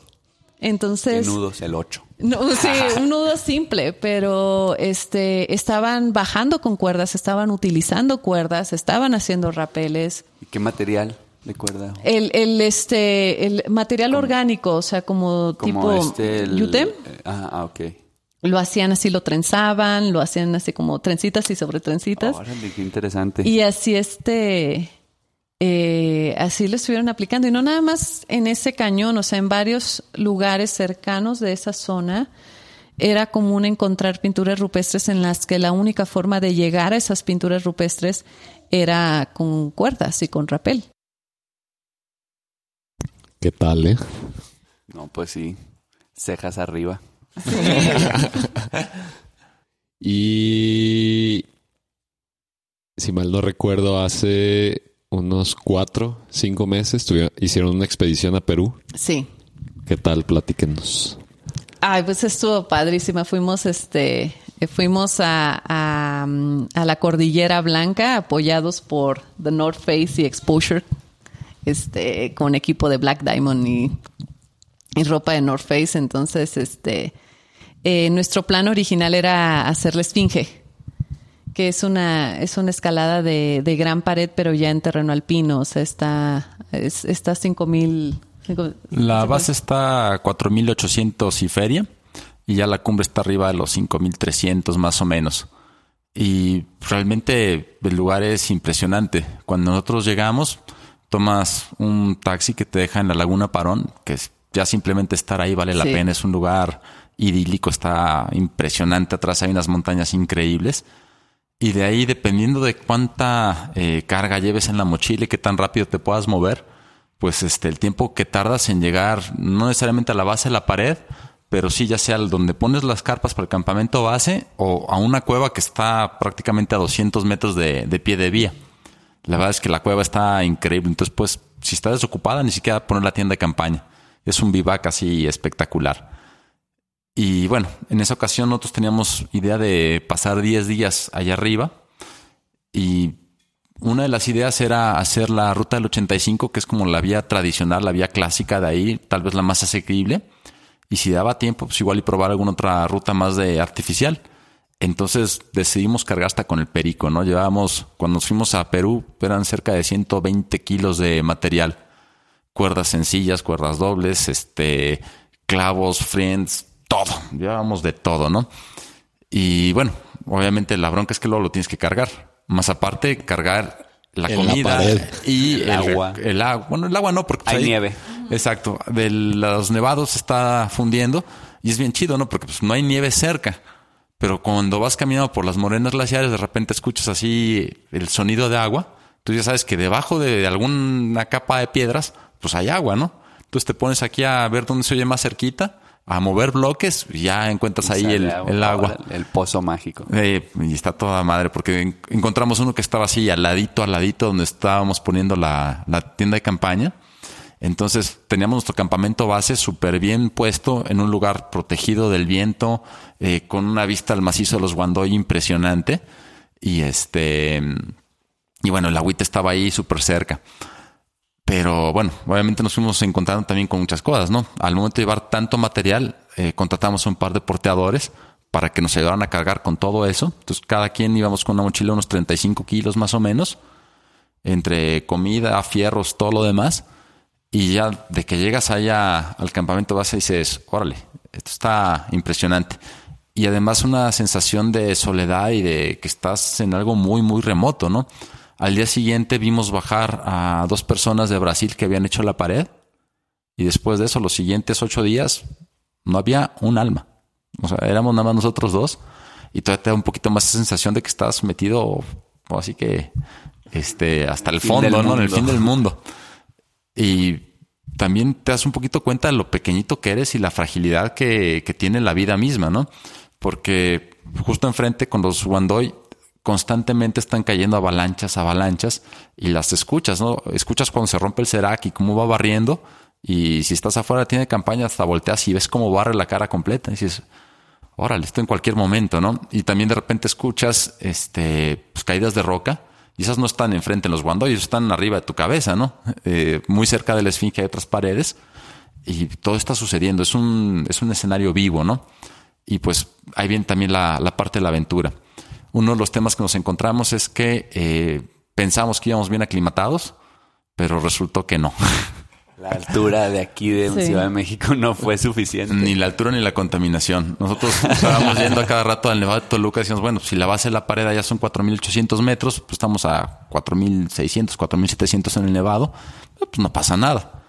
Entonces. De nudos, el 8. No, sí, un nudo simple, pero este estaban bajando con cuerdas, estaban utilizando cuerdas, estaban haciendo rapeles. ¿Y qué material de cuerda? El, el este el material orgánico, o sea, como, Como tipo este... el- yutem, eh, ah, ah, ok. Lo hacían así, lo trenzaban, lo hacían así como trencitas y sobre trencitas. Órale, qué interesante. Y así este, eh, así lo estuvieron aplicando. Y no nada más en ese cañón, o sea, en varios lugares cercanos de esa zona era común encontrar pinturas rupestres en las que la única forma de llegar a esas pinturas rupestres era con cuerdas y con rapel. ¿Qué tal, eh? No, pues sí. Cejas arriba. Y si mal no recuerdo, hace unos cuatro, cinco meses hicieron una expedición a Perú. Sí. ¿Qué tal? Platíquenos. Ay, pues estuvo padrísima. Fuimos, este, fuimos a, a, a la Cordillera Blanca, apoyados por The North Face y Exposure, este, con equipo de Black Diamond y, y ropa de North Face. Entonces, este, eh, nuestro plan original era hacer la Esfinge, que es una, es una escalada de, de gran pared, pero ya en terreno alpino. O sea, está, es, está a 5000. cinco- La base está a 4800 y feria y ya la cumbre está arriba de los 5300 más o menos. Y realmente el lugar es impresionante. Cuando nosotros llegamos, tomas un taxi que te deja en la Laguna Parón, que es- ya simplemente estar ahí vale la Sí. pena. Es un lugar idílico, está impresionante. Atrás hay unas montañas increíbles. Y de ahí, dependiendo de cuánta eh, carga lleves en la mochila y qué tan rápido te puedas mover, pues este, el tiempo que tardas en llegar, no necesariamente a la base de la pared, pero sí ya sea donde pones las carpas para el campamento base o a una cueva que está prácticamente a 200 metros de, de pie de vía. La verdad es que la cueva está increíble. Entonces, pues, si está desocupada, ni siquiera poner la tienda de campaña. Es un vivac así espectacular. Y bueno, en esa ocasión nosotros teníamos idea de pasar 10 días allá arriba. Y una de las ideas era hacer la ruta del 85, que es como la vía tradicional, la vía clásica de ahí, tal vez la más asequible. Y si daba tiempo, pues igual y probar alguna otra ruta más de artificial. Entonces decidimos cargar hasta con el perico, ¿no? Llevábamos, cuando nos fuimos a Perú, eran cerca de 120 kilos de material. Cuerdas sencillas, cuerdas dobles, este, clavos, friends, todo. Llevábamos de todo, ¿no? Y bueno, obviamente la bronca es que luego lo tienes que cargar. Más aparte, cargar la En comida y El el, agua. El agua. Bueno, el agua no, porque pues, Hay ahí- nieve. Exacto. De los nevados está fundiendo y es bien chido, ¿no? Porque pues no hay nieve cerca. Pero cuando vas caminando por las morenas glaciares, de repente escuchas así el sonido de agua. Tú ya sabes que debajo de alguna capa de piedras, pues hay agua, ¿no? Entonces te pones aquí a ver dónde se oye más cerquita, a mover bloques y ya encuentras ahí el, el agua. El, el pozo mágico. Eh, y está toda madre, porque en- encontramos uno que estaba así al ladito, al ladito, donde estábamos poniendo la, la tienda de campaña. Entonces teníamos nuestro campamento base súper bien puesto en un lugar protegido del viento, eh, con una vista al macizo de los Guandoy impresionante. Y este, y bueno, el agüita estaba ahí súper cerca. Pero bueno, obviamente nos fuimos encontrando también con muchas cosas, ¿no? Al momento de llevar tanto material, eh, contratamos a un par de porteadores para que nos ayudaran a cargar con todo eso. Entonces, cada quien íbamos con una mochila unos 35 kilos más o menos, entre comida, fierros, todo lo demás. Y ya de que llegas allá al campamento base dices, órale, esto está impresionante. Y además una sensación de soledad y de que estás en algo muy, muy remoto, ¿no? Al día siguiente vimos bajar a dos personas de Brasil que habían hecho la pared. Y después de eso, los siguientes ocho días, no había un alma. O sea, éramos nada más nosotros dos. Y todavía te da un poquito más esa sensación de que estás metido, o así que, este, hasta el fondo, ¿no? En el fin del mundo. Y también te das un poquito cuenta de lo pequeñito que eres y la fragilidad que, que tiene la vida misma, ¿no? Porque justo enfrente con los Wandoy constantemente están cayendo avalanchas, avalanchas y las escuchas, ¿no? Escuchas cuando se rompe el Serac y cómo va barriendo y si estás afuera tiene campaña hasta volteas y ves cómo barre la cara completa y dices, órale, esto en cualquier momento, ¿no? Y también de repente escuchas este, pues, caídas de roca y esas no están enfrente en los guandoyos, están arriba de tu cabeza, ¿no? Eh, muy cerca de la esfinge hay otras paredes y todo está sucediendo. Es un, es un escenario vivo, ¿no? Y pues ahí viene también la, la parte de la aventura. Uno de los temas que nos encontramos es que eh, pensamos que íbamos bien aclimatados, pero resultó que no. La altura de aquí de Sí. Ciudad de México no fue suficiente. Ni la altura ni la contaminación. Nosotros estábamos yendo a cada rato al Nevado de Toluca y decíamos, bueno, si la base de la pared allá son 4.800 metros, pues estamos a 4.600, 4.700 en el Nevado, pues no pasa nada.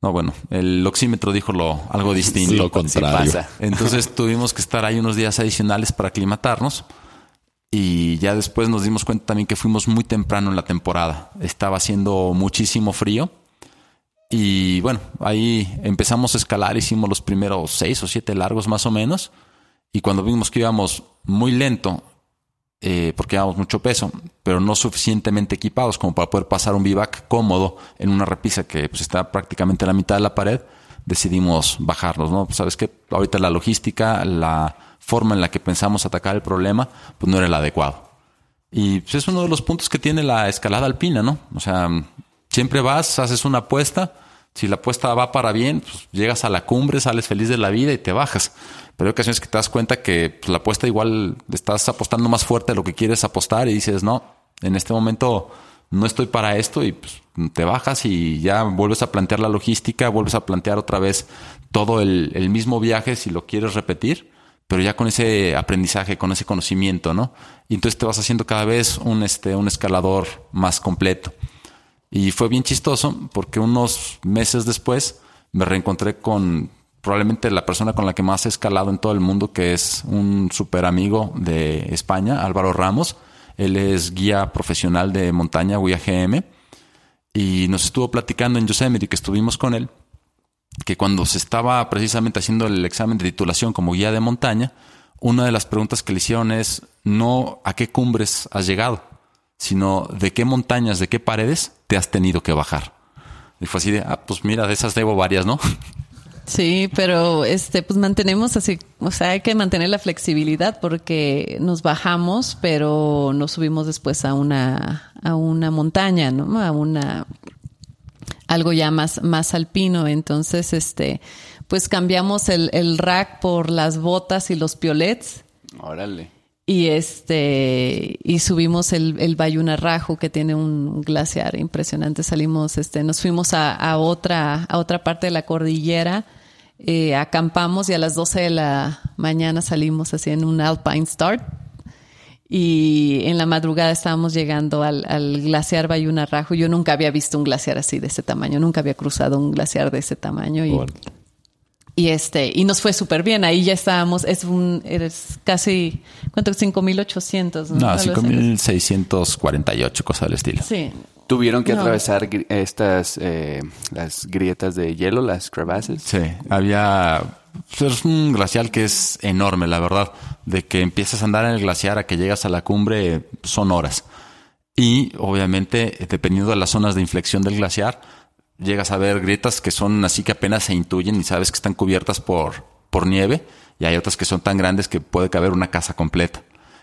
No, bueno, el oxímetro dijo lo, algo distinto. Lo Sí contrario. pasa. Entonces tuvimos que estar ahí unos días adicionales para aclimatarnos. Y ya después nos dimos cuenta también que fuimos muy temprano en la temporada. Estaba haciendo muchísimo frío. Y bueno, ahí empezamos a escalar, hicimos los primeros seis o siete largos más o menos. Y cuando vimos que íbamos muy lento, eh, porque llevamos mucho peso, pero no suficientemente equipados como para poder pasar un bivac cómodo en una repisa que pues, está prácticamente a la mitad de la pared, decidimos bajarnos, ¿no? Pues, Sabes que ahorita la logística, la forma en la que pensamos atacar el problema, pues no era el adecuado. Y pues, es uno de los puntos que tiene la escalada alpina, ¿no? O sea, siempre vas, haces una apuesta, si la apuesta va para bien, pues llegas a la cumbre, sales feliz de la vida y te bajas. Pero hay ocasiones que te das cuenta que pues, la apuesta igual estás apostando más fuerte de lo que quieres apostar y dices, no, en este momento no estoy para esto y pues, te bajas y ya vuelves a plantear la logística, vuelves a plantear otra vez todo el, mismo viaje si lo quieres repetir, pero ya con ese aprendizaje, con ese conocimiento, ¿no? Y entonces te vas haciendo cada vez un, este, un escalador más completo. Y fue bien chistoso porque unos meses después me reencontré con probablemente la persona con la que más he escalado en todo el mundo, que es un super amigo de España, Álvaro Ramos. Él es guía profesional de montaña, guía GM. Y nos estuvo platicando en Yosemite, que estuvimos con él, que cuando se estaba precisamente haciendo el examen de titulación como guía de montaña, una de las preguntas que le hicieron es no a qué cumbres has llegado, sino de qué montañas, de qué paredes te has tenido que bajar. Y fue así de, ah, pues mira, de esas debo varias, ¿no? Sí, pero este, pues mantenemos así, o sea, hay que mantener la flexibilidad porque nos bajamos, pero nos subimos después a una, a una montaña, ¿no? A una, algo ya más, más alpino. Entonces, este, pues cambiamos el, el rack por las botas y los piolets. Órale. Y este, y subimos el, el Bayuna Raju, que tiene un glaciar impresionante. Salimos, este, nos fuimos a, a otra, a otra parte de la cordillera, eh, acampamos y a las 12 de la mañana salimos así en un Alpine Start. Y en la madrugada estábamos llegando al, al glaciar Bayuna Raju. Yo nunca había visto un glaciar así de ese tamaño, nunca había cruzado un glaciar de ese tamaño. Y este, y nos fue súper bien. Ahí ya estábamos, es un, eres casi, ¿cuánto? 5800, ¿no? No, Algo así. 5648, cosa del estilo. Sí. Tuvieron que No. atravesar estas, eh, las grietas de hielo, las crevasses. Sí, había. pues, Es un glacial que es enorme, la verdad. De que empiezas a andar en el glaciar a que llegas a la cumbre son horas. Y obviamente, dependiendo de las zonas de inflexión del glaciar, llegas a ver grietas que son así que apenas se intuyen y sabes que están cubiertas por, por nieve. Y hay otras que son tan grandes que puede caber una casa completa.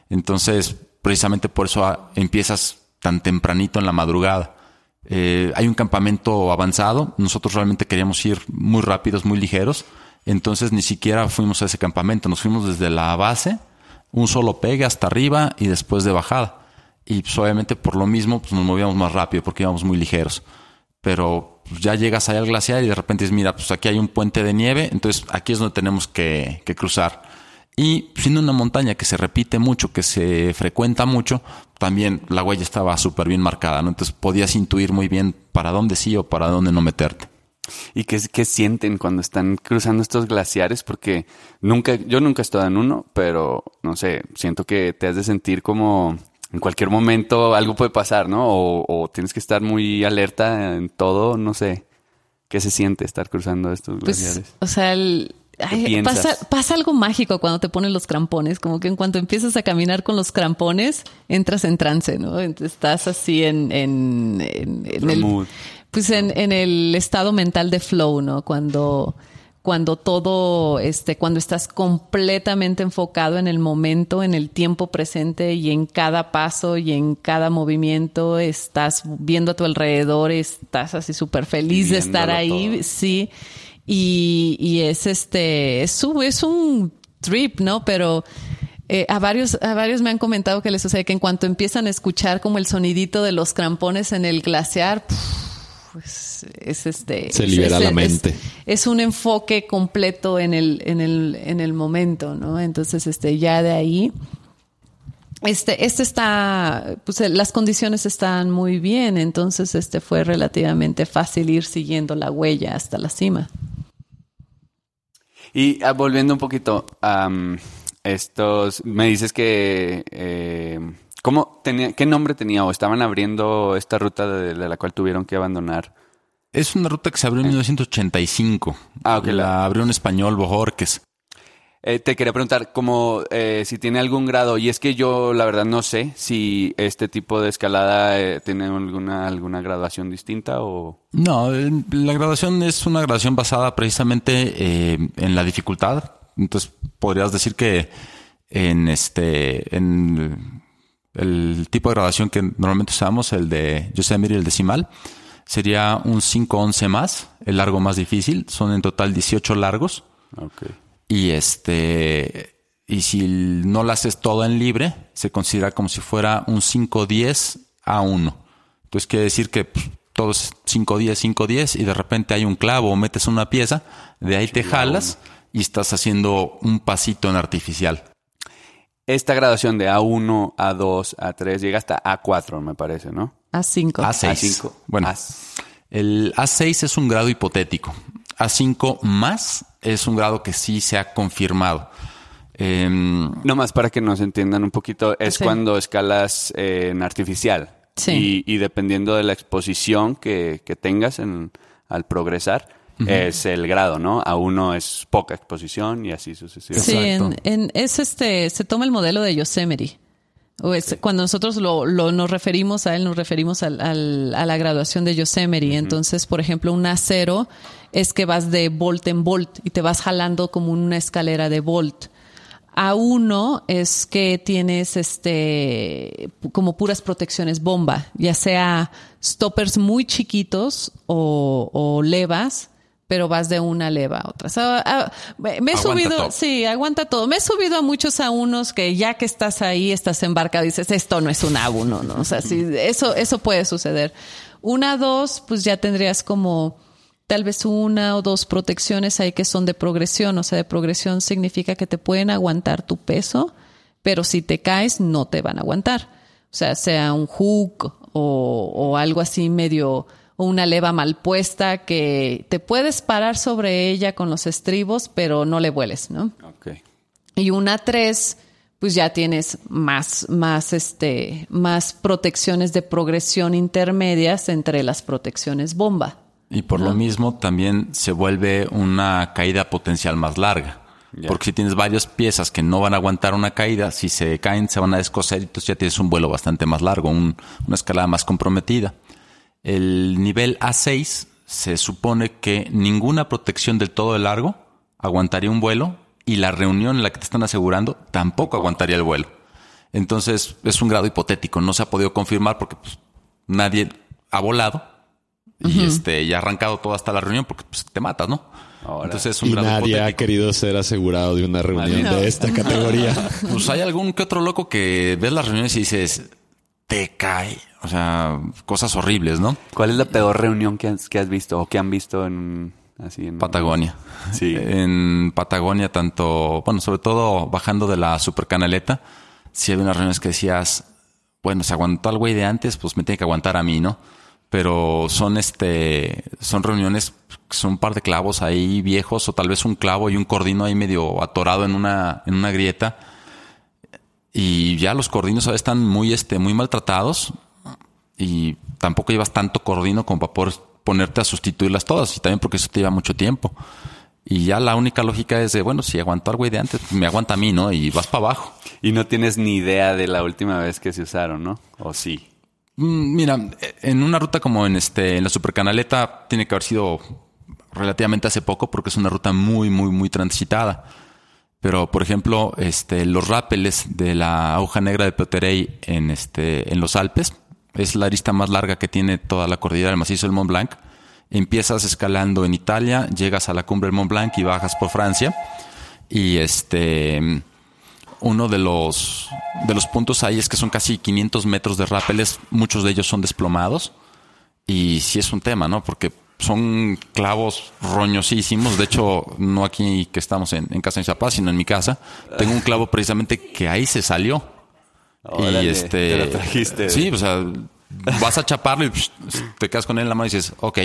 Entonces, precisamente por eso ah, empiezas tan tempranito en la madrugada. Eh, hay un campamento avanzado. Nosotros realmente queríamos ir muy rápidos, muy ligeros. Entonces ni siquiera fuimos a ese campamento. Nos fuimos desde la base, un solo pegue hasta arriba y después de bajada. Y pues, obviamente por lo mismo pues, nos movíamos más rápido porque íbamos muy ligeros. Pero pues, ya llegas allá al glaciar y de repente dices, mira, pues aquí hay un puente de nieve, entonces aquí es donde tenemos que, cruzar. Y siendo una montaña que se repite mucho, que se frecuenta mucho, también la huella estaba súper bien marcada, ¿no? Entonces podías intuir muy bien para dónde sí o para dónde no meterte. ¿Y qué, qué sienten cuando están cruzando estos glaciares? Porque nunca, yo nunca he estado en uno, pero no sé, siento que te has de sentir como en cualquier momento algo puede pasar, ¿no? O, o tienes que estar muy alerta en todo, no sé. ¿Qué se siente estar cruzando estos Pues, glaciares? o sea, el- ay, pasa, pasa algo mágico cuando te ponen los crampones, como que en cuanto empiezas a caminar con los crampones, entras en trance, ¿no? Estás así en, en, en- el, mood. pues en, en el estado mental de flow, ¿no? Cuando, cuando todo, este, cuando estás completamente enfocado en el momento, en el tiempo presente y en cada paso y en cada movimiento, estás viendo a tu alrededor, estás así súper feliz de estar ahí, todo. sí. Y, y es este, es, un- es un trip, ¿no? Pero eh, a varios, a varios me han comentado que les sucede que en cuanto empiezan a escuchar como el sonidito de los crampones en el glaciar, pues es este. Se es- libera es- la es- mente. Es, un enfoque completo en el, en el, en el momento, ¿no? Entonces, este, ya de ahí. Este, este está, pues eh, las condiciones están muy bien, entonces este fue relativamente fácil ir siguiendo la huella hasta la cima. Y ah, volviendo un poquito a estos, me dices que, eh, ¿cómo tenía, qué nombre tenía o estaban abriendo esta ruta de, de la cual tuvieron que abandonar? Es una ruta que se abrió en 1985. Ah, ok, La, la- abrió un español, Bojorques. Eh, te quería preguntar como eh, si tiene algún grado y es que yo la verdad no sé si este tipo de escalada eh, tiene alguna alguna graduación distinta o No, eh, la graduación es una graduación basada precisamente eh, en la dificultad. Entonces podrías decir que en este, en el tipo de graduación que normalmente usamos, el de Yosemite y el decimal, sería un 5-11 más, el largo más difícil. Son en total 18 largos. okay. Y este, y si no lo haces todo en libre, se considera como si fuera un 5-10 a 1. Entonces quiere decir que pues, todo es 5-10, 5-10 y de repente hay un clavo o metes una pieza, de ahí te jalas y estás haciendo un pasito en artificial. Esta graduación de A1, A2, A3 llega hasta A4 me parece, ¿no? A cinco. A6. A5. Bueno, A- el A6 es un grado hipotético. A5 más es un grado que sí se ha confirmado. Em, No más para que nos entiendan un poquito, es Sí. cuando escalas eh, en artificial. Sí. Y, y dependiendo de la exposición que, que tengas en, al progresar, es el grado, ¿no? A uno es poca exposición y así sucesivamente. Sí, en, Exacto. en- es este, se toma el modelo de Yosemite. O es- Cuando nosotros lo, lo- nos referimos a él, nos referimos al- al- a la graduación de Yosemite. Entonces, por ejemplo, un A0 es que vas de volt en volt y te vas jalando como una escalera de volt. A1 es que tienes este como puras protecciones bomba, ya sea stoppers muy chiquitos o, o levas, pero vas de una leva a otra. O sea, ah, me he Aguanta subido, todo. sí, aguanta todo. Me he subido a muchos a unos que ya que estás ahí, estás embarcado, dices, esto no es un A1, ¿no? O sea, sí, eso, eso puede suceder. Una, dos, pues ya tendrías como tal vez una o dos protecciones ahí que son de progresión. O sea, de progresión significa que te pueden aguantar tu peso, pero si te caes, no te van a aguantar. O sea, sea un hook o, o algo así medio, o una leva mal puesta que te puedes parar sobre ella con los estribos, pero no le vueles, ¿no? Ok. Y una tres, pues ya tienes más, más, este, más protecciones de progresión intermedias entre las protecciones bomba. Y por lo mismo también se vuelve una caída potencial más larga. Porque si tienes varias piezas que no van a aguantar una caída, si se caen se van a descoser y entonces ya tienes un vuelo bastante más largo, un- una escalada más comprometida. El nivel A6 se supone que ninguna protección del todo de largo aguantaría un vuelo y la reunión en la que te están asegurando tampoco aguantaría el vuelo. Entonces es un grado hipotético, no se ha podido confirmar porque pues, nadie ha volado y este ya ha arrancado todo hasta la reunión porque pues, te matas, ¿no? Ahora. Entonces es un Y grado nadie ha hipotético. querido ser asegurado de una reunión No. de esta categoría. Pues hay algún que otro loco que ves las reuniones y dices, te cae. O sea, cosas horribles, ¿no? ¿Cuál es la peor reunión que has, que has visto o que han visto en así en Patagonia. Sí. En Patagonia, tanto, bueno, sobre todo bajando de la supercanaleta, si había unas reuniones que decías, bueno, se aguantó al güey de antes, pues me tiene que aguantar a mí, ¿no? Pero son este, son reuniones, son un par de clavos ahí viejos, o tal vez un clavo y un cordino ahí medio atorado en una, en una grieta. Y ya los cordinos ahora están muy, este, muy maltratados. Y tampoco llevas tanto cordino como para poder ponerte a sustituirlas todas. Y también porque eso te lleva mucho tiempo. Y ya la única lógica es de, bueno, si aguantó al güey de antes, me aguanta a mí, ¿no? Y vas para abajo. Y no tienes ni idea de la última vez que se usaron, ¿no? ¿O sí? Mm, Mira, en una ruta como en este, en la supercanaleta, tiene que haber sido relativamente hace poco porque es una ruta muy, muy, muy transitada. Pero, por ejemplo, este, los rápeles de la hoja negra de Peterey en este, en los Alpes, es la arista más larga que tiene toda la cordillera del macizo del Mont Blanc. Empiezas escalando en Italia, llegas a la cumbre del Mont Blanc y bajas por Francia. Y este, uno de los, de los puntos ahí es que son casi 500 metros de rápeles, muchos de ellos son desplomados. Y sí es un tema, ¿no? Porque son clavos roñosísimos. De hecho, no aquí que estamos en, en casa de Zapaz, sino en mi casa. Tengo un clavo precisamente que ahí se salió. Órale, y este. te lo trajiste. Sí, o sea, vas a chaparlo y psh, te quedas con él en la mano y dices, ok,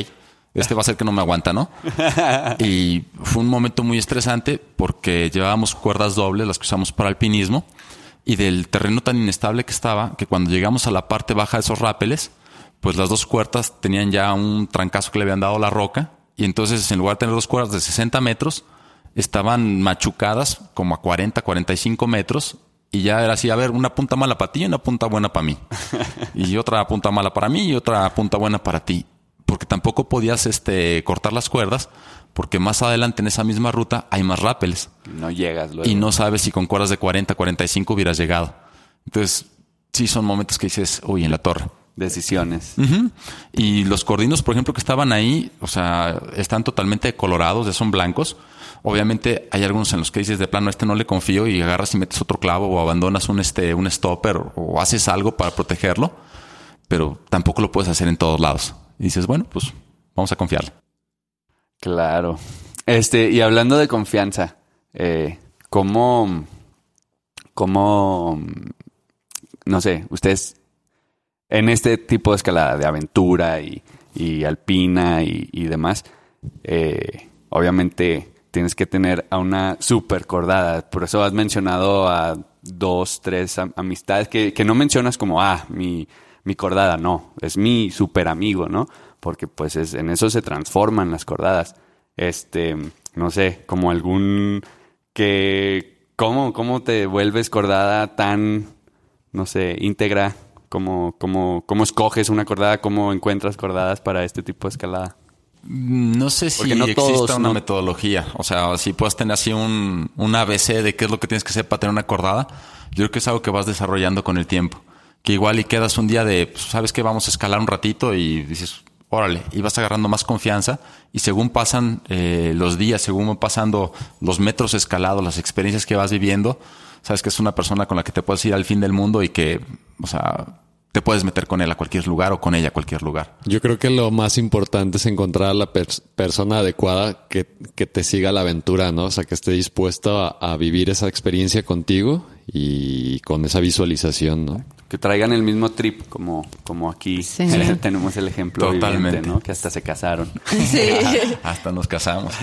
este va a ser que no me aguanta, ¿no? y fue un momento muy estresante porque llevábamos cuerdas dobles, las que usamos para alpinismo, y del terreno tan inestable que estaba, que cuando llegamos a la parte baja de esos rápeles, pues las dos cuerdas tenían ya un trancazo que le habían dado la roca, y entonces en lugar de tener dos cuerdas de 60 metros, estaban machucadas como a 40, 45 metros, y ya era así, a ver, una punta mala para ti y una punta buena para mí. y otra punta mala para mí y otra punta buena para ti. Porque tampoco podías este, cortar las cuerdas, porque más adelante en esa misma ruta hay más rápeles. No llegas luego. Y no sabes si con cuerdas de 40, 45 hubieras llegado. Entonces, sí son momentos que dices, uy, en la torre. Decisiones. Y los cordinos, por ejemplo, que estaban ahí, o sea, están totalmente colorados, ya son blancos. Obviamente hay algunos en los que dices de plano, a este no le confío y agarras y metes otro clavo o abandonas un, este, un stopper o haces algo para protegerlo, pero tampoco lo puedes hacer en todos lados. Y dices, bueno, pues vamos a confiarle. Claro. Este, y hablando de confianza, eh, ¿cómo, cómo, no sé, ustedes en este tipo de escalada de aventura y, y alpina y, demás, eh, obviamente tienes que tener a una super cordada. Por eso has mencionado a dos, tres am- amistades que, que no mencionas como, ah, mi, mi cordada, no, es mi super amigo, ¿no? Porque pues es, en eso se transforman las cordadas. Este, no sé, como algún que, ¿cómo, cómo te vuelves cordada tan, no sé, íntegra? ¿Cómo, cómo, cómo escoges una cordada? ¿Cómo encuentras cordadas para este tipo de escalada? No sé si no exista todos, una no- metodología. O sea, si puedes tener así un, un ABC de qué es lo que tienes que hacer para tener una cordada, yo creo que es algo que vas desarrollando con el tiempo. Que igual y quedas un día de, pues, ¿sabes qué? Vamos a escalar un ratito y dices, órale, y vas agarrando más confianza. Y según pasan eh, los días, según van pasando los metros escalados, las experiencias que vas viviendo, sabes que es una persona con la que te puedes ir al fin del mundo y que, o sea, te puedes meter con él a cualquier lugar o con ella a cualquier lugar. Yo creo que lo más importante es encontrar a la pers- persona adecuada que, que te siga la aventura, ¿no? O sea, que esté dispuesto a, a vivir esa experiencia contigo y con esa visualización, ¿no? Que traigan el mismo trip como, como aquí Sí. tenemos el ejemplo Totalmente. viviente, ¿no? Que hasta se casaron. Sí. Hasta nos casamos.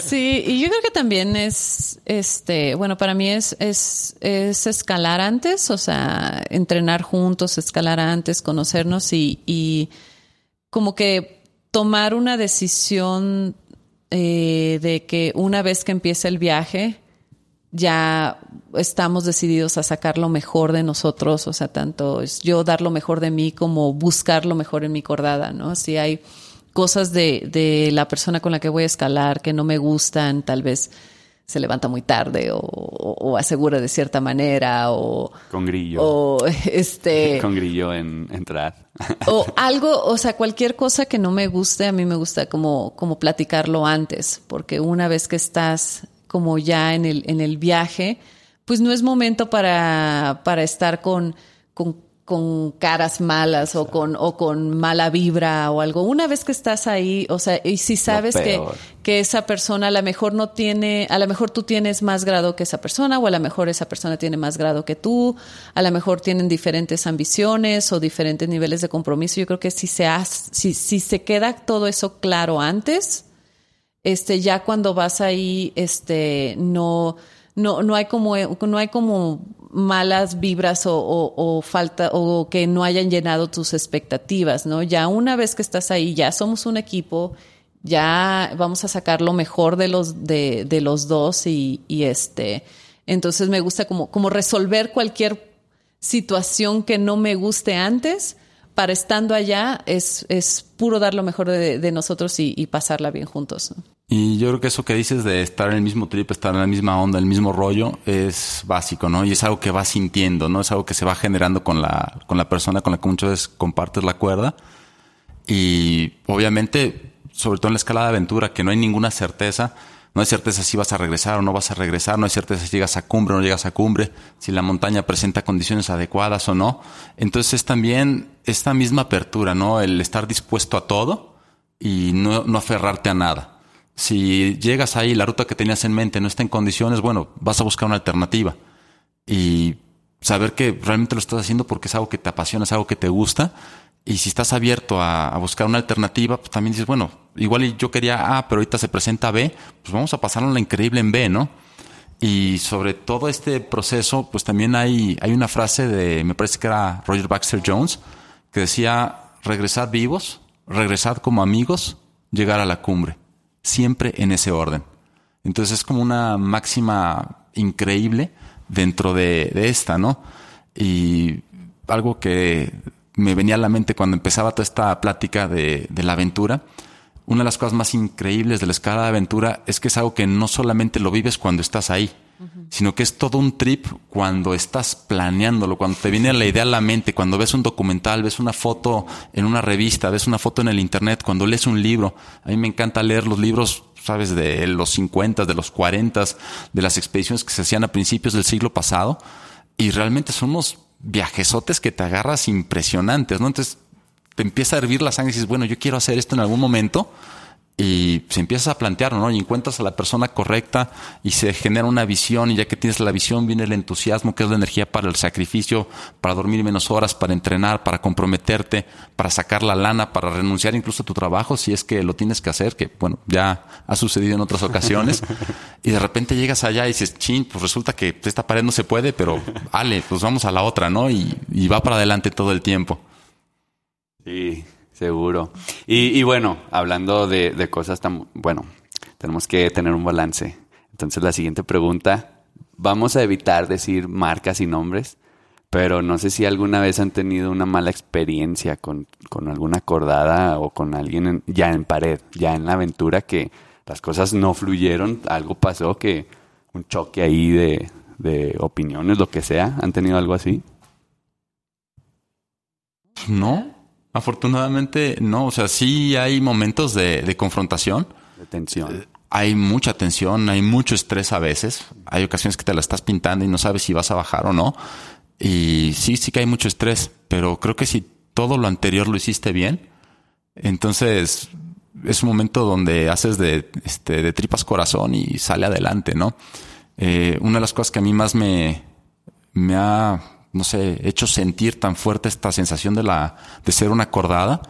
Sí, y yo creo que también es, este, bueno, para mí es, es, es escalar antes, o sea, entrenar juntos, escalar antes, conocernos y, y como que tomar una decisión eh, de que una vez que empiece el viaje, ya estamos decididos a sacar lo mejor de nosotros, o sea, tanto es yo dar lo mejor de mí como buscar lo mejor en mi cordada, ¿no? Si hay cosas de, de la persona con la que voy a escalar que no me gustan, tal vez se levanta muy tarde o, o- o asegura de cierta manera o, Con grillo. o este Con grillo en entrar. o algo, o sea, cualquier cosa que no me guste, a mí me gusta como, como platicarlo antes, porque una vez que estás como ya en el, en el viaje, pues no es momento para, para estar con, con con caras malas o con, o con mala vibra o algo. Una vez que estás ahí, o sea, y si sabes que, que esa persona a lo mejor no tiene, a lo mejor tú tienes más grado que esa persona o a lo mejor esa persona tiene más grado que tú, a lo mejor tienen diferentes ambiciones o diferentes niveles de compromiso. Yo creo que si se, hace, si, si se queda todo eso claro antes, este, ya cuando vas ahí, este, no, no, no hay como, no hay como malas vibras o, o, falta o que no hayan llenado tus expectativas, ¿no? Ya una vez que estás ahí, ya somos un equipo, ya vamos a sacar lo mejor de los, de, de los dos y, y este, entonces me gusta como, como resolver cualquier situación que no me guste antes para estando allá es, es puro dar lo mejor de, nosotros y, pasarla bien juntos. Y yo creo que eso que dices de estar en el mismo trip, estar en la misma onda, el mismo rollo, es básico, ¿no? Y es algo que vas sintiendo, ¿no? Es algo que se va generando con la, con la persona con la que muchas veces compartes la cuerda. Y obviamente, sobre todo en la escala de aventura, que no hay ninguna certeza, no hay certeza si vas a regresar o no vas a regresar, no hay certeza si llegas a cumbre o no llegas a cumbre, si la montaña presenta condiciones adecuadas o no. Entonces es también esta misma apertura, ¿no? El estar dispuesto a todo y no, no aferrarte a nada. Si llegas ahí, la ruta que tenías en mente no está en condiciones, bueno, vas a buscar una alternativa. Y saber que realmente lo estás haciendo porque es algo que te apasiona, es algo que te gusta. Y si estás abierto a, buscar una alternativa, pues también dices, bueno, igual yo quería A, pero ahorita se presenta B, pues vamos a pasarlo la increíble en B, ¿no? Y sobre todo este proceso, pues también hay, hay una frase de, me parece que era Roger Baxter Jones, que decía, regresad vivos, regresad como amigos, llegar a la cumbre siempre en ese orden. Entonces es como una máxima increíble dentro de, de, esta, ¿no? Y algo que me venía a la mente cuando empezaba toda esta plática de, de la aventura, una de las cosas más increíbles de la escala de aventura es que es algo que no solamente lo vives cuando estás ahí, uh -huh. sino que es todo un trip cuando estás planeándolo, cuando te viene la idea a la mente, cuando ves un documental, ves una foto en una revista, ves una foto en el internet, cuando lees un libro. A mí me encanta leer los libros, sabes, de los 50, de los 40, de las expediciones que se hacían a principios del siglo pasado. Y realmente son unos viajesotes que te agarras impresionantes, ¿no? Entonces te empieza a hervir la sangre y dices, bueno, yo quiero hacer esto en algún momento. Y se empiezas a plantear, ¿no? Y encuentras a la persona correcta y se genera una visión. Y ya que tienes la visión, viene el entusiasmo, que es la energía para el sacrificio, para dormir menos horas, para entrenar, para comprometerte, para sacar la lana, para renunciar incluso a tu trabajo si es que lo tienes que hacer, que bueno, ya ha sucedido en otras ocasiones. y de repente llegas allá y dices, chin, pues resulta que esta pared no se puede, pero vale, pues vamos a la otra, ¿no? Y, y va para adelante todo el tiempo. Sí, seguro. Y, bueno, hablando de, de, cosas tan... Bueno, tenemos que tener un balance. Entonces la siguiente pregunta, vamos a evitar decir marcas y nombres, pero no sé si alguna vez han tenido una mala experiencia con, con alguna acordada o con alguien en, ya en pared, ya en la aventura, que las cosas no fluyeron, algo pasó, que un choque ahí de, de opiniones, lo que sea. ¿Han tenido algo así? No, Afortunadamente no, o sea, sí hay momentos de, de confrontación. De tensión. Eh, hay mucha tensión, hay mucho estrés a veces. Hay ocasiones que te la estás pintando y no sabes si vas a bajar o no. Y sí, sí que hay mucho estrés, pero creo que si todo lo anterior lo hiciste bien, entonces es un momento donde haces de, este, de tripas corazón y sale adelante, ¿no? Eh, una de las cosas que a mí más me, me ha no sé, hecho sentir tan fuerte esta sensación de la, de ser una cordada,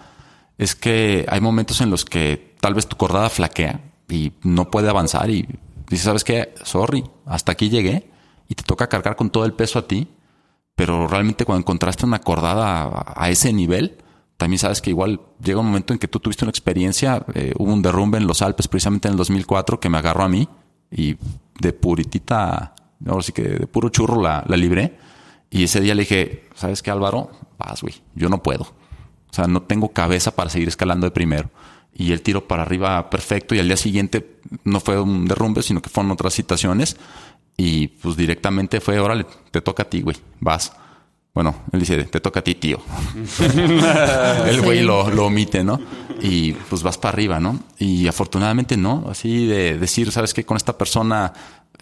es que hay momentos en los que tal vez tu cordada flaquea y no puede avanzar y dices, ¿sabes qué? Sorry, hasta aquí llegué y te toca cargar con todo el peso a ti, pero realmente cuando encontraste una cordada a, ese nivel, también sabes que igual llega un momento en que tú tuviste una experiencia, eh, hubo un derrumbe en los Alpes precisamente en el 2004 que me agarró a mí y de puritita, ahora sí que de puro churro la, la libré y ese día le dije, ¿sabes qué, Álvaro? Vas, güey, yo no puedo. O sea, no tengo cabeza para seguir escalando de primero. Y el tiro para arriba perfecto. Y al día siguiente no fue un derrumbe, sino que fueron otras situaciones. Y pues directamente fue, órale, te toca a ti, güey, vas. Bueno, él dice, te toca a ti, tío. el güey lo, lo, omite, ¿no? Y pues vas para arriba, ¿no? Y afortunadamente no, así de decir, ¿sabes qué? Con esta persona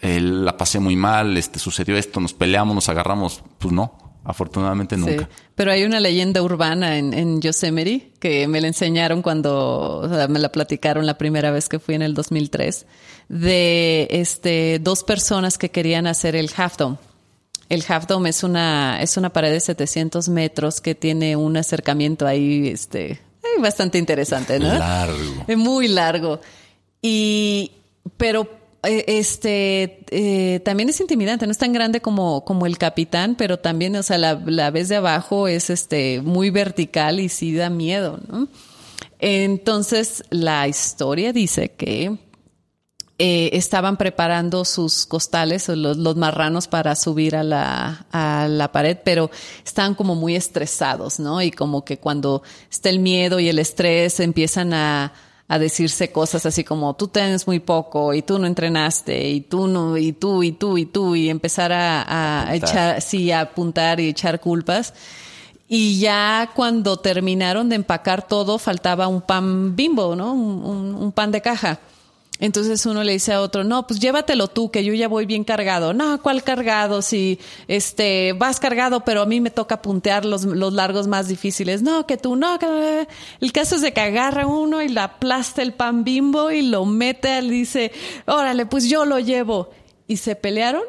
eh, la pasé muy mal, este, sucedió esto, nos peleamos, nos agarramos, pues no. afortunadamente nunca. Sí, pero hay una leyenda urbana en, en Yosemite que me la enseñaron cuando o sea, me la platicaron la primera vez que fui en el 2003 de este dos personas que querían hacer el Half Dome. El Half Dome es una es una pared de 700 metros que tiene un acercamiento ahí este eh, bastante interesante, ¿no? Largo. Es muy largo. Y pero eh, este eh, también es intimidante, no es tan grande como, como el capitán, pero también, o sea, la, la vez de abajo es este muy vertical y sí da miedo, ¿no? Entonces, la historia dice que eh, estaban preparando sus costales, los, los marranos para subir a la, a la pared, pero estaban como muy estresados, ¿no? Y como que cuando está el miedo y el estrés empiezan a, a decirse cosas así como tú tienes muy poco y tú no entrenaste y tú no y tú y tú y tú y empezar a, echar sí a apuntar y echar culpas. Y ya cuando terminaron de empacar todo faltaba un pan bimbo no un, un- un pan de caja entonces uno le dice a otro, no, pues llévatelo tú, que yo ya voy bien cargado. No, ¿cuál cargado? Si este vas cargado, pero a mí me toca puntear los, los largos más difíciles. No, que tú no. Que... El caso es de que agarra uno y le aplasta el pan bimbo y lo mete, y dice, órale, pues yo lo llevo. Y se pelearon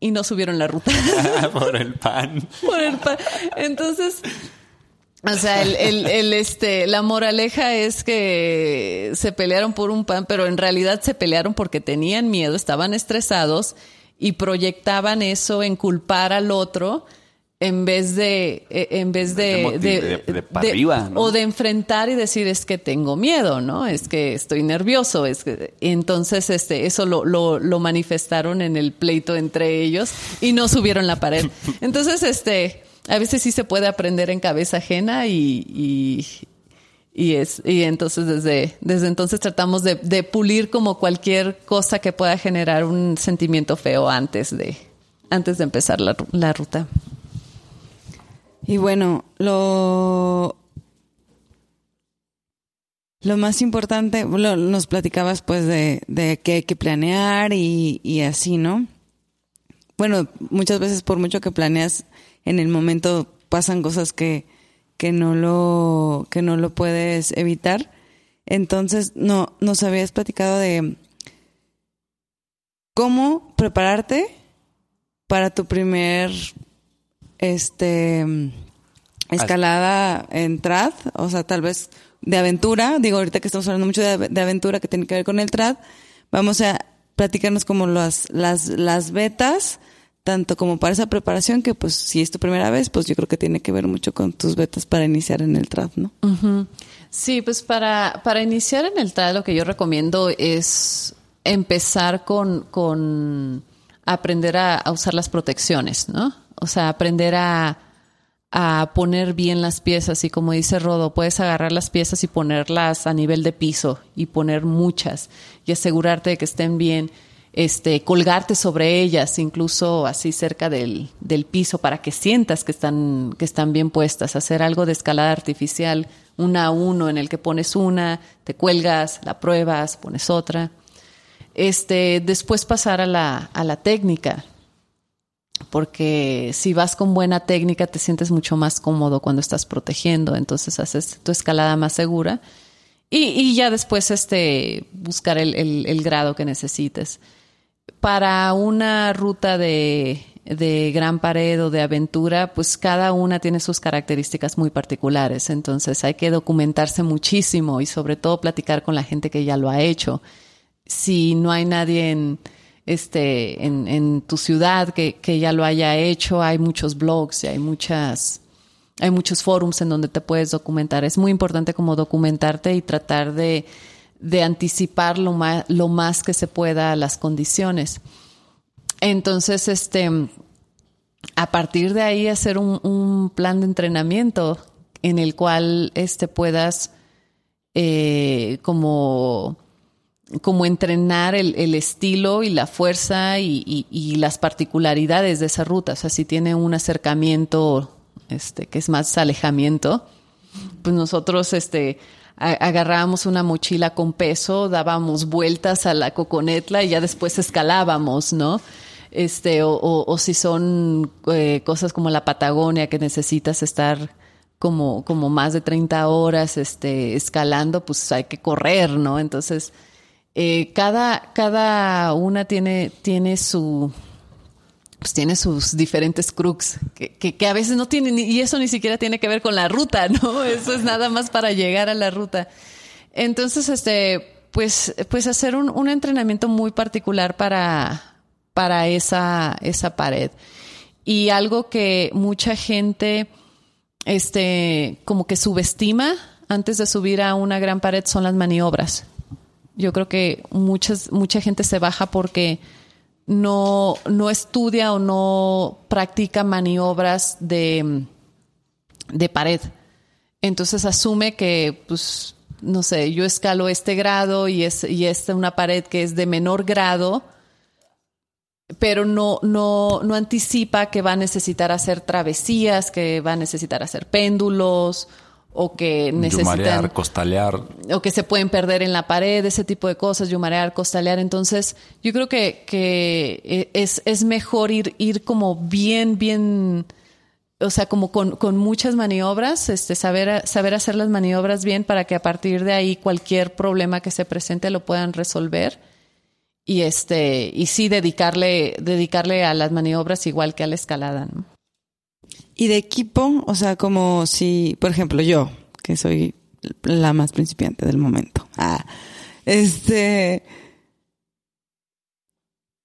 y no subieron la ruta. Por el pan. por el pan. Entonces, o sea, el, el, el, este, la moraleja es que se pelearon por un pan, pero en realidad se pelearon porque tenían miedo, estaban estresados y proyectaban eso en culpar al otro en vez de, eh, en vez De de, de- de pa' arriba, ¿no? o de enfrentar y decir es que tengo miedo, ¿no? Es que estoy nervioso, es que entonces este eso lo, lo, lo manifestaron en el pleito entre ellos y no subieron la pared. Entonces este a veces sí se puede aprender en cabeza ajena y, y, es y entonces desde desde entonces tratamos de, pulir como cualquier cosa que pueda generar un sentimiento feo antes de antes de empezar la, la ruta. Y bueno, lo lo más importante, nos platicabas pues de, de que hay que planear y, y así, ¿no? Bueno, muchas veces por mucho que planeas, en el momento pasan cosas que, que no lo, que no lo puedes evitar. Entonces, no, nos habías platicado de cómo prepararte para tu primer este escalada en trad, o sea, tal vez de aventura, digo ahorita que estamos hablando mucho de, de aventura que tiene que ver con el trad, vamos a platicarnos como las las las betas tanto como para esa preparación que pues si es tu primera vez, pues yo creo que tiene que ver mucho con tus betas para iniciar en el trad, ¿no? Sí, pues para, para iniciar en el trail lo que yo recomiendo es empezar con, con aprender a, a usar las protecciones, ¿no? O sea, aprender a, a poner bien las piezas y como dice Rodo, puedes agarrar las piezas y ponerlas a nivel de piso y poner muchas y asegurarte de que estén bien, este, colgarte sobre ellas, incluso así cerca del, del piso para que sientas que están, que están bien puestas, hacer algo de escalada artificial, una a uno en el que pones una, te cuelgas, la pruebas, pones otra. Este, después pasar a la, a la técnica, porque si vas con buena técnica te sientes mucho más cómodo cuando estás protegiendo, entonces haces tu escalada más segura y, y ya después este, buscar el, el- el grado que necesites. Para una ruta de, de gran pared o de aventura, pues cada una tiene sus características muy particulares, entonces hay que documentarse muchísimo y sobre todo platicar con la gente que ya lo ha hecho. Si no hay nadie en, este, en, tu ciudad que, que ya lo haya hecho, hay muchos blogs y hay muchas, hay muchos forums en donde te puedes documentar. Es muy importante como documentarte y tratar de, de anticipar lo más, lo más que se pueda las condiciones. Entonces, este, a partir de ahí hacer un, plan de entrenamiento en el cual este, puedas eh, como como entrenar el, estilo y la fuerza y, y- las particularidades de esa ruta. O sea, si tiene un acercamiento este, que es más alejamiento, pues nosotros este, agarrábamos una mochila con peso, dábamos vueltas a la coconetla y ya después escalábamos, ¿no? este, o, o- o si son eh, cosas como la Patagonia que necesitas estar como, como más de 30 horas este, escalando, pues hay que correr, ¿no? Entonces, eh, cada, cada una tiene, tiene su, pues tiene sus diferentes crux, que, que, a veces no tienen, y eso ni siquiera tiene que ver con la ruta, ¿no? Eso es nada más para llegar a la ruta. Entonces, este, pues, pues hacer un, un entrenamiento muy particular para, para esa, esa pared. Y algo que mucha gente, este, como que subestima antes de subir a una gran pared son las maniobras. Yo creo que muchas, mucha gente se baja porque no, no estudia o no practica maniobras de, de pared. Entonces asume que, pues, no sé, yo escalo este grado y es, y es una pared que es de menor grado, pero no, no, no anticipa que va a necesitar hacer travesías, que va a necesitar hacer péndulos, o que necesitan Yumarear, costalear. o que se pueden perder en la pared, ese tipo de cosas, yumarear, costalear. Entonces, yo creo que, que eh, es, es mejor ir, ir como bien, bien, o sea, como con, con muchas maniobras, este, saber, saber hacer las maniobras bien para que a partir de ahí cualquier problema que se presente lo puedan resolver. Y este, y sí dedicarle, dedicarle a las maniobras igual que a la escalada, ¿no? Y de equipo, o sea, como si, por ejemplo, yo, que soy la más principiante del momento. Ah, este,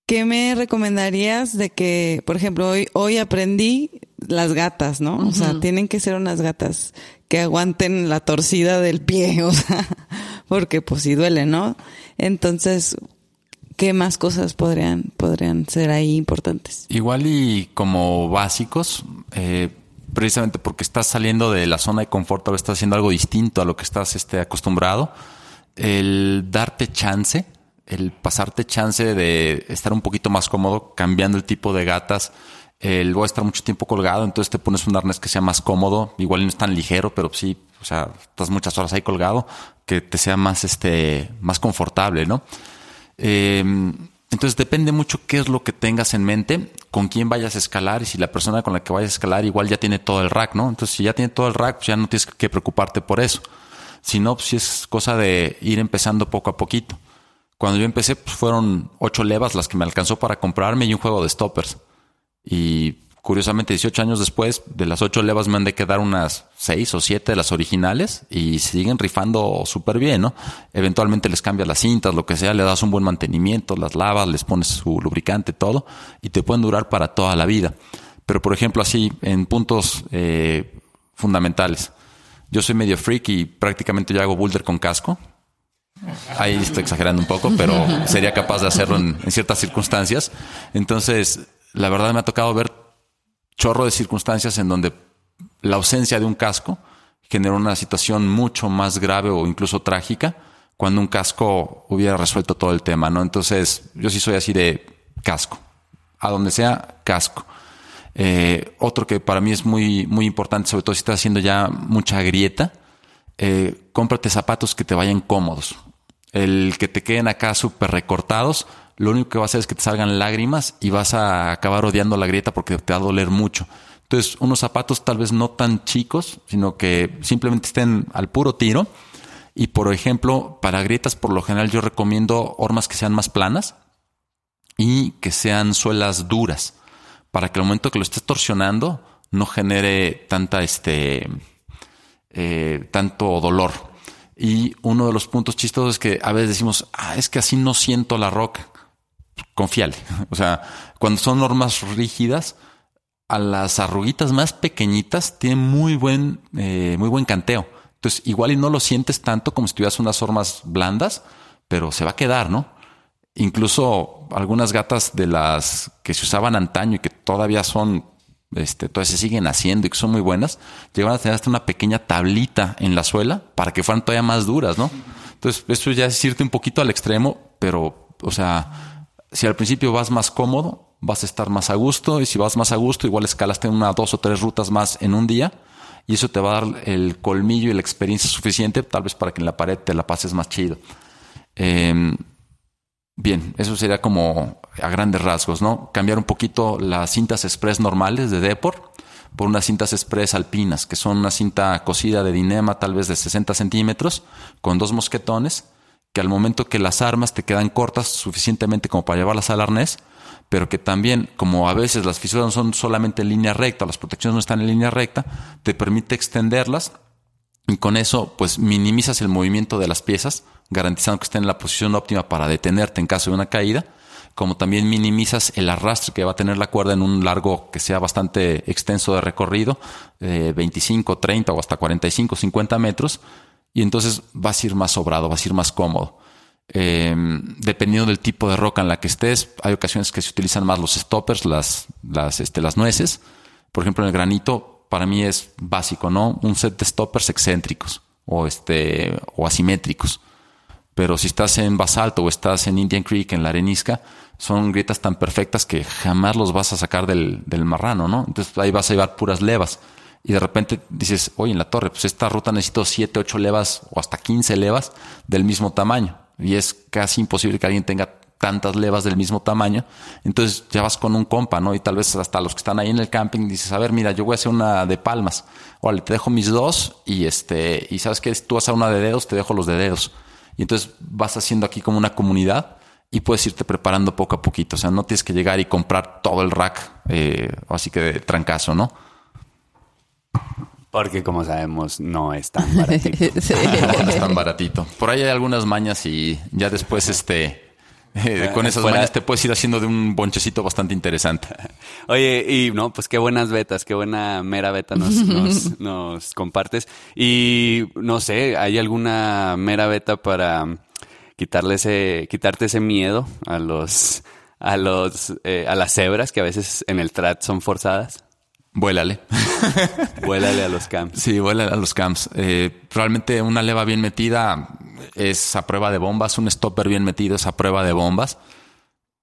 ¿qué me recomendarías de que, por ejemplo, hoy, hoy aprendí las gatas, ¿no? O sea, tienen que ser unas gatas que aguanten la torcida del pie, o sea, porque pues sí duele, ¿no? Entonces, ¿qué más cosas podrían, podrían ser ahí importantes? Igual y como básicos, eh, precisamente porque estás saliendo de la zona de confort, ahora estás haciendo algo distinto a lo que estás este, acostumbrado, el darte chance, el pasarte chance de estar un poquito más cómodo, cambiando el tipo de gatas, el voy a estar mucho tiempo colgado, entonces te pones un arnés que sea más cómodo, igual no es tan ligero, pero sí, o sea, estás muchas horas ahí colgado, que te sea más, este, más confortable, ¿no? Eh, entonces depende mucho qué es lo que tengas en mente, con quién vayas a escalar y si la persona con la que vayas a escalar igual ya tiene todo el rack, ¿no? Entonces si ya tiene todo el rack, pues ya no tienes que preocuparte por eso. Si no, pues sí es cosa de ir empezando poco a poquito. Cuando yo empecé, pues fueron ocho levas las que me alcanzó para comprarme y un juego de stoppers. Y curiosamente, 18 años después, de las ocho levas me han de quedar unas seis o siete de las originales y siguen rifando súper bien, ¿no? Eventualmente les cambias las cintas, lo que sea, le das un buen mantenimiento, las lavas, les pones su lubricante, todo, y te pueden durar para toda la vida. Pero, por ejemplo, así, en puntos eh, fundamentales. Yo soy medio freak y prácticamente yo hago boulder con casco. Ahí estoy exagerando un poco, pero sería capaz de hacerlo en, en ciertas circunstancias. Entonces, la verdad me ha tocado ver chorro de circunstancias en donde la ausencia de un casco generó una situación mucho más grave o incluso trágica cuando un casco hubiera resuelto todo el tema, ¿no? Entonces, yo sí soy así de casco. A donde sea, casco. Eh, otro que para mí es muy, muy importante, sobre todo si estás haciendo ya mucha grieta, eh, cómprate zapatos que te vayan cómodos. El que te queden acá súper recortados, lo único que va a hacer es que te salgan lágrimas y vas a acabar odiando la grieta porque te va a doler mucho. Entonces, unos zapatos tal vez no tan chicos, sino que simplemente estén al puro tiro. Y por ejemplo, para grietas, por lo general, yo recomiendo hormas que sean más planas y que sean suelas duras, para que al momento que lo estés torsionando no genere tanta este eh, tanto dolor. Y uno de los puntos chistosos es que a veces decimos, ah, es que así no siento la roca. Confíale. O sea, cuando son normas rígidas, a las arruguitas más pequeñitas tienen muy buen, eh, muy buen canteo. Entonces, igual y no lo sientes tanto como si tuvieras unas formas blandas, pero se va a quedar, ¿no? Incluso algunas gatas de las que se usaban antaño y que todavía son, este, todavía se siguen haciendo y que son muy buenas, llegaban a tener hasta una pequeña tablita en la suela para que fueran todavía más duras, ¿no? Entonces, eso ya es irte un poquito al extremo, pero, o sea, si al principio vas más cómodo, vas a estar más a gusto y si vas más a gusto, igual escalaste una, dos o tres rutas más en un día y eso te va a dar el colmillo y la experiencia suficiente tal vez para que en la pared te la pases más chido. Eh, Bien, eso sería como a grandes rasgos, ¿no? Cambiar un poquito las cintas express normales de Depor por unas cintas express alpinas, que son una cinta cosida de dinema tal vez de 60 centímetros, con dos mosquetones, que al momento que las armas te quedan cortas suficientemente como para llevarlas al arnés, pero que también, como a veces las fisuras no son solamente en línea recta, las protecciones no están en línea recta, te permite extenderlas y con eso pues minimizas el movimiento de las piezas, garantizando que estén en la posición óptima para detenerte en caso de una caída, como también minimizas el arrastre que va a tener la cuerda en un largo que sea bastante extenso de recorrido, 25, 30 o hasta 45, 50 metros, y entonces vas a ir más sobrado, vas a ir más cómodo. Eh, dependiendo del tipo de roca en la que estés, hay ocasiones que se utilizan más los stoppers, las, las, este, las nueces. Por ejemplo, en el granito, para mí es básico, ¿no? Un set de stoppers excéntricos o, este, o asimétricos. Pero si estás en basalto o estás en Indian Creek, en la arenisca, son grietas tan perfectas que jamás los vas a sacar del, del marrano, ¿no? Entonces ahí vas a llevar puras levas y de repente dices, oye, en la torre, pues esta ruta necesito 7, 8 levas o hasta 15 levas del mismo tamaño. Y es casi imposible que alguien tenga tantas levas del mismo tamaño. Entonces ya vas con un compa, ¿no? Y tal vez hasta los que están ahí en el camping dices, a ver, mira, yo voy a hacer una de palmas. Órale, te dejo mis dos y este, y sabes que tú vas a una de dedos, te dejo los de dedos. Y entonces vas haciendo aquí como una comunidad y puedes irte preparando poco a poquito. O sea, no tienes que llegar y comprar todo el rack, eh, así que de trancazo, ¿no? Porque como sabemos, no es tan baratito. no, es tan baratito. Por ahí hay algunas mañas y ya después este... Eh, con esas mañas te puedes ir haciendo de un bonchecito bastante interesante. Oye, y no, pues qué buenas betas, qué buena mera beta nos, nos, nos compartes. Y no sé, ¿hay alguna mera beta para quitarle ese, quitarte ese miedo a los, a los, eh, a las cebras que a veces en el trat son forzadas? Vuélale. vuélale a los camps. Sí, vuélale a los camps. Eh, realmente una leva bien metida es a prueba de bombas, un stopper bien metido es a prueba de bombas.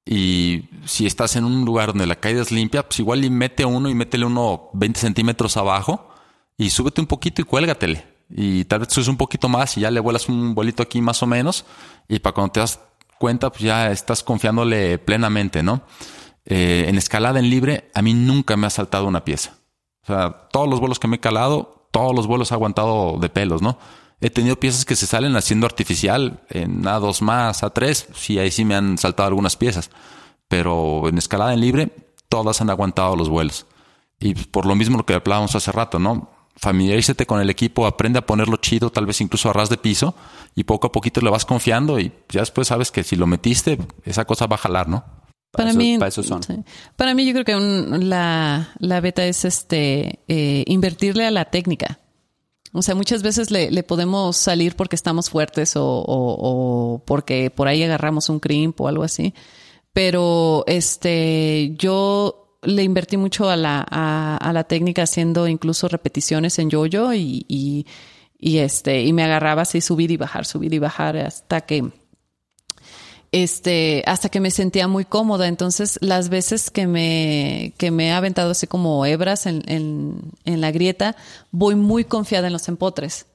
Y si estás en un lugar donde la caída es limpia, pues igual y mete uno y métele uno 20 centímetros abajo y súbete un poquito y cuélgatele. Y tal vez subes un poquito más y ya le vuelas un bolito aquí más o menos. Y para cuando te das cuenta, pues ya estás confiándole plenamente, ¿no? Eh, en escalada en libre, a mí nunca me ha saltado una pieza. O sea, todos los vuelos que me he calado, todos los vuelos he aguantado de pelos, ¿no? He tenido piezas que se salen haciendo artificial en A2 más, A3, sí, ahí sí me han saltado algunas piezas. Pero en escalada en libre, todas han aguantado los vuelos. Y por lo mismo lo que hablábamos hace rato, ¿no? Familiarízate con el equipo, aprende a ponerlo chido, tal vez incluso a ras de piso, y poco a poquito le vas confiando y ya después sabes que si lo metiste, esa cosa va a jalar, ¿no? Para, mí, para mí yo creo que la, la beta es este eh, invertirle a la técnica. O sea, muchas veces le, podemos salir porque estamos fuertes o, porque por ahí agarramos un crimp o algo así. Pero este, yo le invertí mucho a la, a, la técnica haciendo incluso repeticiones en yo-yo y, y, y, este, y me agarraba así subir y bajar, subir y bajar hasta que este, hasta que me sentía muy cómoda. Entonces, las veces que me, que me he aventado así como hebras en, en, en la grieta, voy muy confiada en los empotres.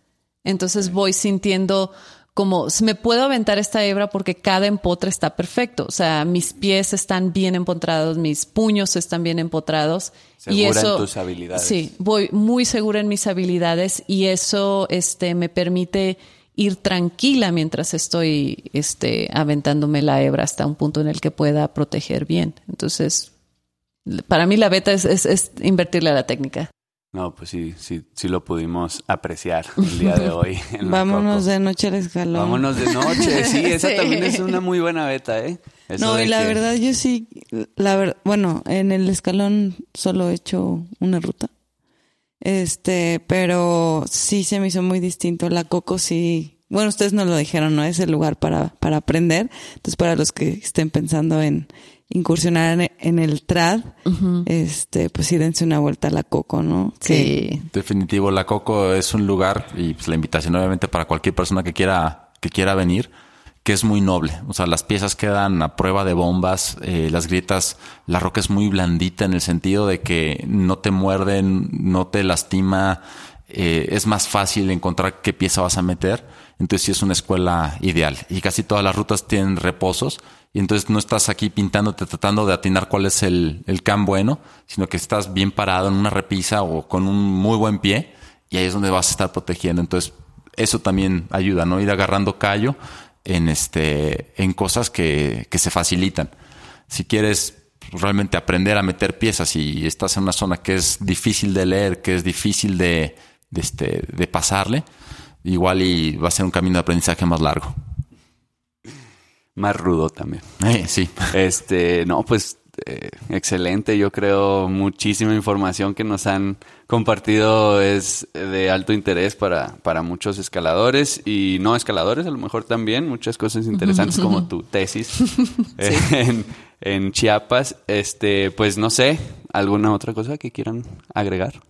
Entonces voy sintiendo como me puedo aventar esta hebra porque cada empotre está perfecto. O sea, mis pies están bien empotrados, mis puños están bien empotrados. Segura y eso, en tus habilidades. Sí, voy muy segura en mis habilidades y eso este, me permite ir tranquila mientras estoy este, aventándome la hebra hasta un punto en el que pueda proteger bien. Entonces, para mí la beta es, es, invertirle a la técnica. No, pues sí, sí, sí lo pudimos apreciar el día de hoy. Vámonos de noche al escalón. Vámonos de noche, sí, esa también es una muy buena beta, ¿eh? no, y la verdad yo sí, la bueno, en el escalón solo he hecho una ruta. Este, pero sí se me hizo muy distinto. La Coco sí, bueno, ustedes nos lo dijeron, ¿no? Es el lugar para, para aprender. Entonces, para los que estén pensando en incursionar en, el trad, este, pues sí dense una vuelta a la Coco, ¿no? Sí. Definitivo, la Coco es un lugar y pues la invitación obviamente para cualquier persona que quiera, que quiera venir que es muy noble. O sea, las piezas quedan a prueba de bombas, eh, las grietas, la roca es muy blandita en el sentido de que no te muerden, no te lastima, eh, es más fácil encontrar qué pieza vas a meter. Entonces sí es una escuela ideal. Y casi todas las rutas tienen reposos. Y entonces no estás aquí pintándote tratando de atinar cuál es el, el can bueno, sino que estás bien parado en una repisa o con un muy buen pie. Y ahí es donde vas a estar protegiendo. Entonces eso también ayuda, ¿no? Ir agarrando callo en este, en cosas que, que se facilitan. Si quieres realmente aprender a meter piezas y estás en una zona que es difícil de leer, que es difícil de, de, este, de pasarle, igual y va a ser un camino de aprendizaje más largo. Más rudo también. Eh, sí. Este, no, pues eh, excelente. Yo creo muchísima información que nos han compartido es de alto interés para, para muchos escaladores y no escaladores, a lo mejor también. Muchas cosas interesantes como tu tesis en, en Chiapas. Este, pues no sé, ¿alguna otra cosa que quieran agregar?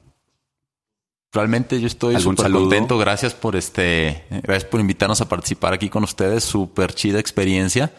Realmente yo estoy ¿Algún súper saludo? contento. Gracias por este, gracias por invitarnos a participar aquí con ustedes. Súper chida experiencia.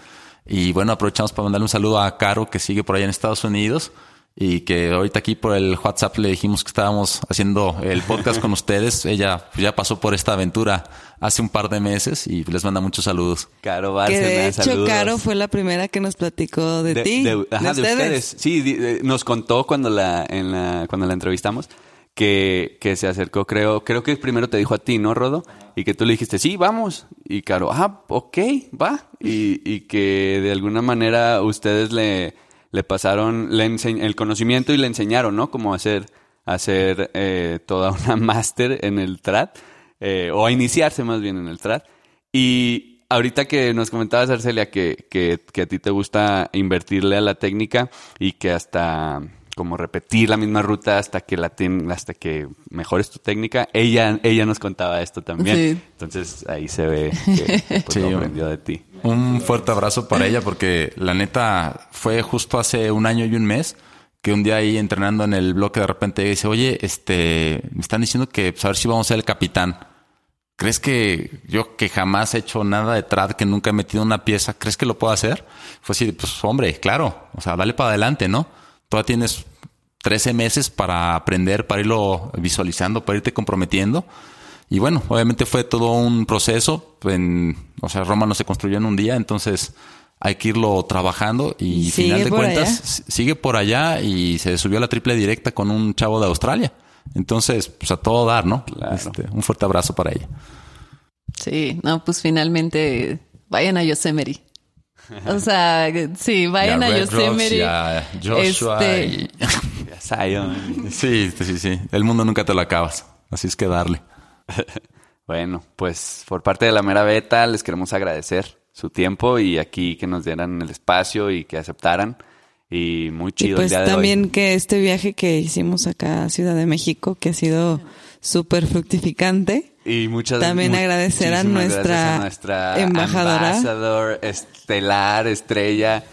Y bueno, aprovechamos para mandarle un saludo a Caro que sigue por allá en Estados Unidos y que ahorita aquí por el WhatsApp le dijimos que estábamos haciendo el podcast con ustedes. Ella pues, ya pasó por esta aventura hace un par de meses y les manda muchos saludos. Caro Que Bárcena, de hecho, saludos. Caro fue la primera que nos platicó de, ti. de- ajá, de ustedes. Sí, di- de- nos contó cuando la, en la, cuando la entrevistamos que, que se acercó, creo, creo que primero te dijo a ti, ¿no, Rodo? Y que tú le dijiste, sí, vamos. Y Caro, ah, ok, va. Y, y que de alguna manera ustedes le, le pasaron le el conocimiento y le enseñaron, ¿no? Cómo hacer, hacer eh, toda una máster en el TRAT, eh, o a iniciarse más bien en el TRAT. Y ahorita que nos comentabas, Arcelia, que, que, que a ti te gusta invertirle a la técnica y que hasta como repetir la misma ruta hasta que la ten- hasta que mejores tu técnica, ella, ella nos contaba esto también. Sí. Entonces ahí se ve que pues, Sí, lo aprendió de ti. Un fuerte abrazo para ella porque la neta fue justo hace un año y un mes que un día ahí entrenando en el bloque de repente ella dice, oye, este, me están diciendo que pues, a ver si vamos a ser el capitán. ¿Crees que yo que jamás he hecho nada de trad, que nunca he metido una pieza, crees que lo puedo hacer? Fue así, pues hombre, claro, o sea, dale para adelante, ¿no? Todavía tienes 13 meses para aprender, para irlo visualizando, para irte comprometiendo. Y bueno, obviamente fue todo un proceso. En, o sea, Roma no se construyó en un día, entonces hay que irlo trabajando y Y final de cuentas allá. sigue por allá y se subió a la triple directa con un chavo de Australia. Entonces, pues a todo dar, ¿no? Claro. Este, un fuerte abrazo para ella. Sí, no, pues finalmente vayan a Yosemite. O sea, sí, vayan Y a, Red Yosemite. y a Joshua. Este, y- Zion. sí, sí, sí. El mundo nunca te lo acabas. Así es que darle. Bueno, pues por parte de la mera beta les queremos agradecer su tiempo y aquí que nos dieran el espacio y que aceptaran. Y muy Y chido pues el día de también hoy. que este viaje que hicimos acá a Ciudad de México, que ha sido súper fructificante. Y muchas También mu- agradecer a nuestra gracias a nuestra embajadora. estelar, estrella,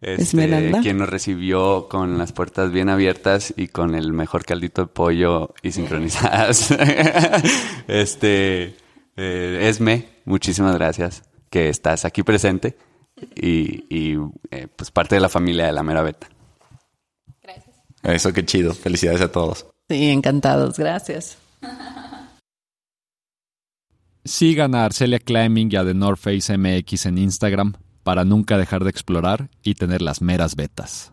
este, Esmeralda. quien nos recibió con las puertas bien abiertas y con el mejor caldito de pollo y sincronizadas. este, eh, Esme, muchísimas gracias que estás aquí presente y, y, eh, pues parte de la familia de la mera beta. Eso, qué chido. Felicidades a todos. sí, encantados, gracias. Sigan a Arcelia Climbing y a The North Face MX en Instagram para nunca dejar de explorar y tener las meras betas.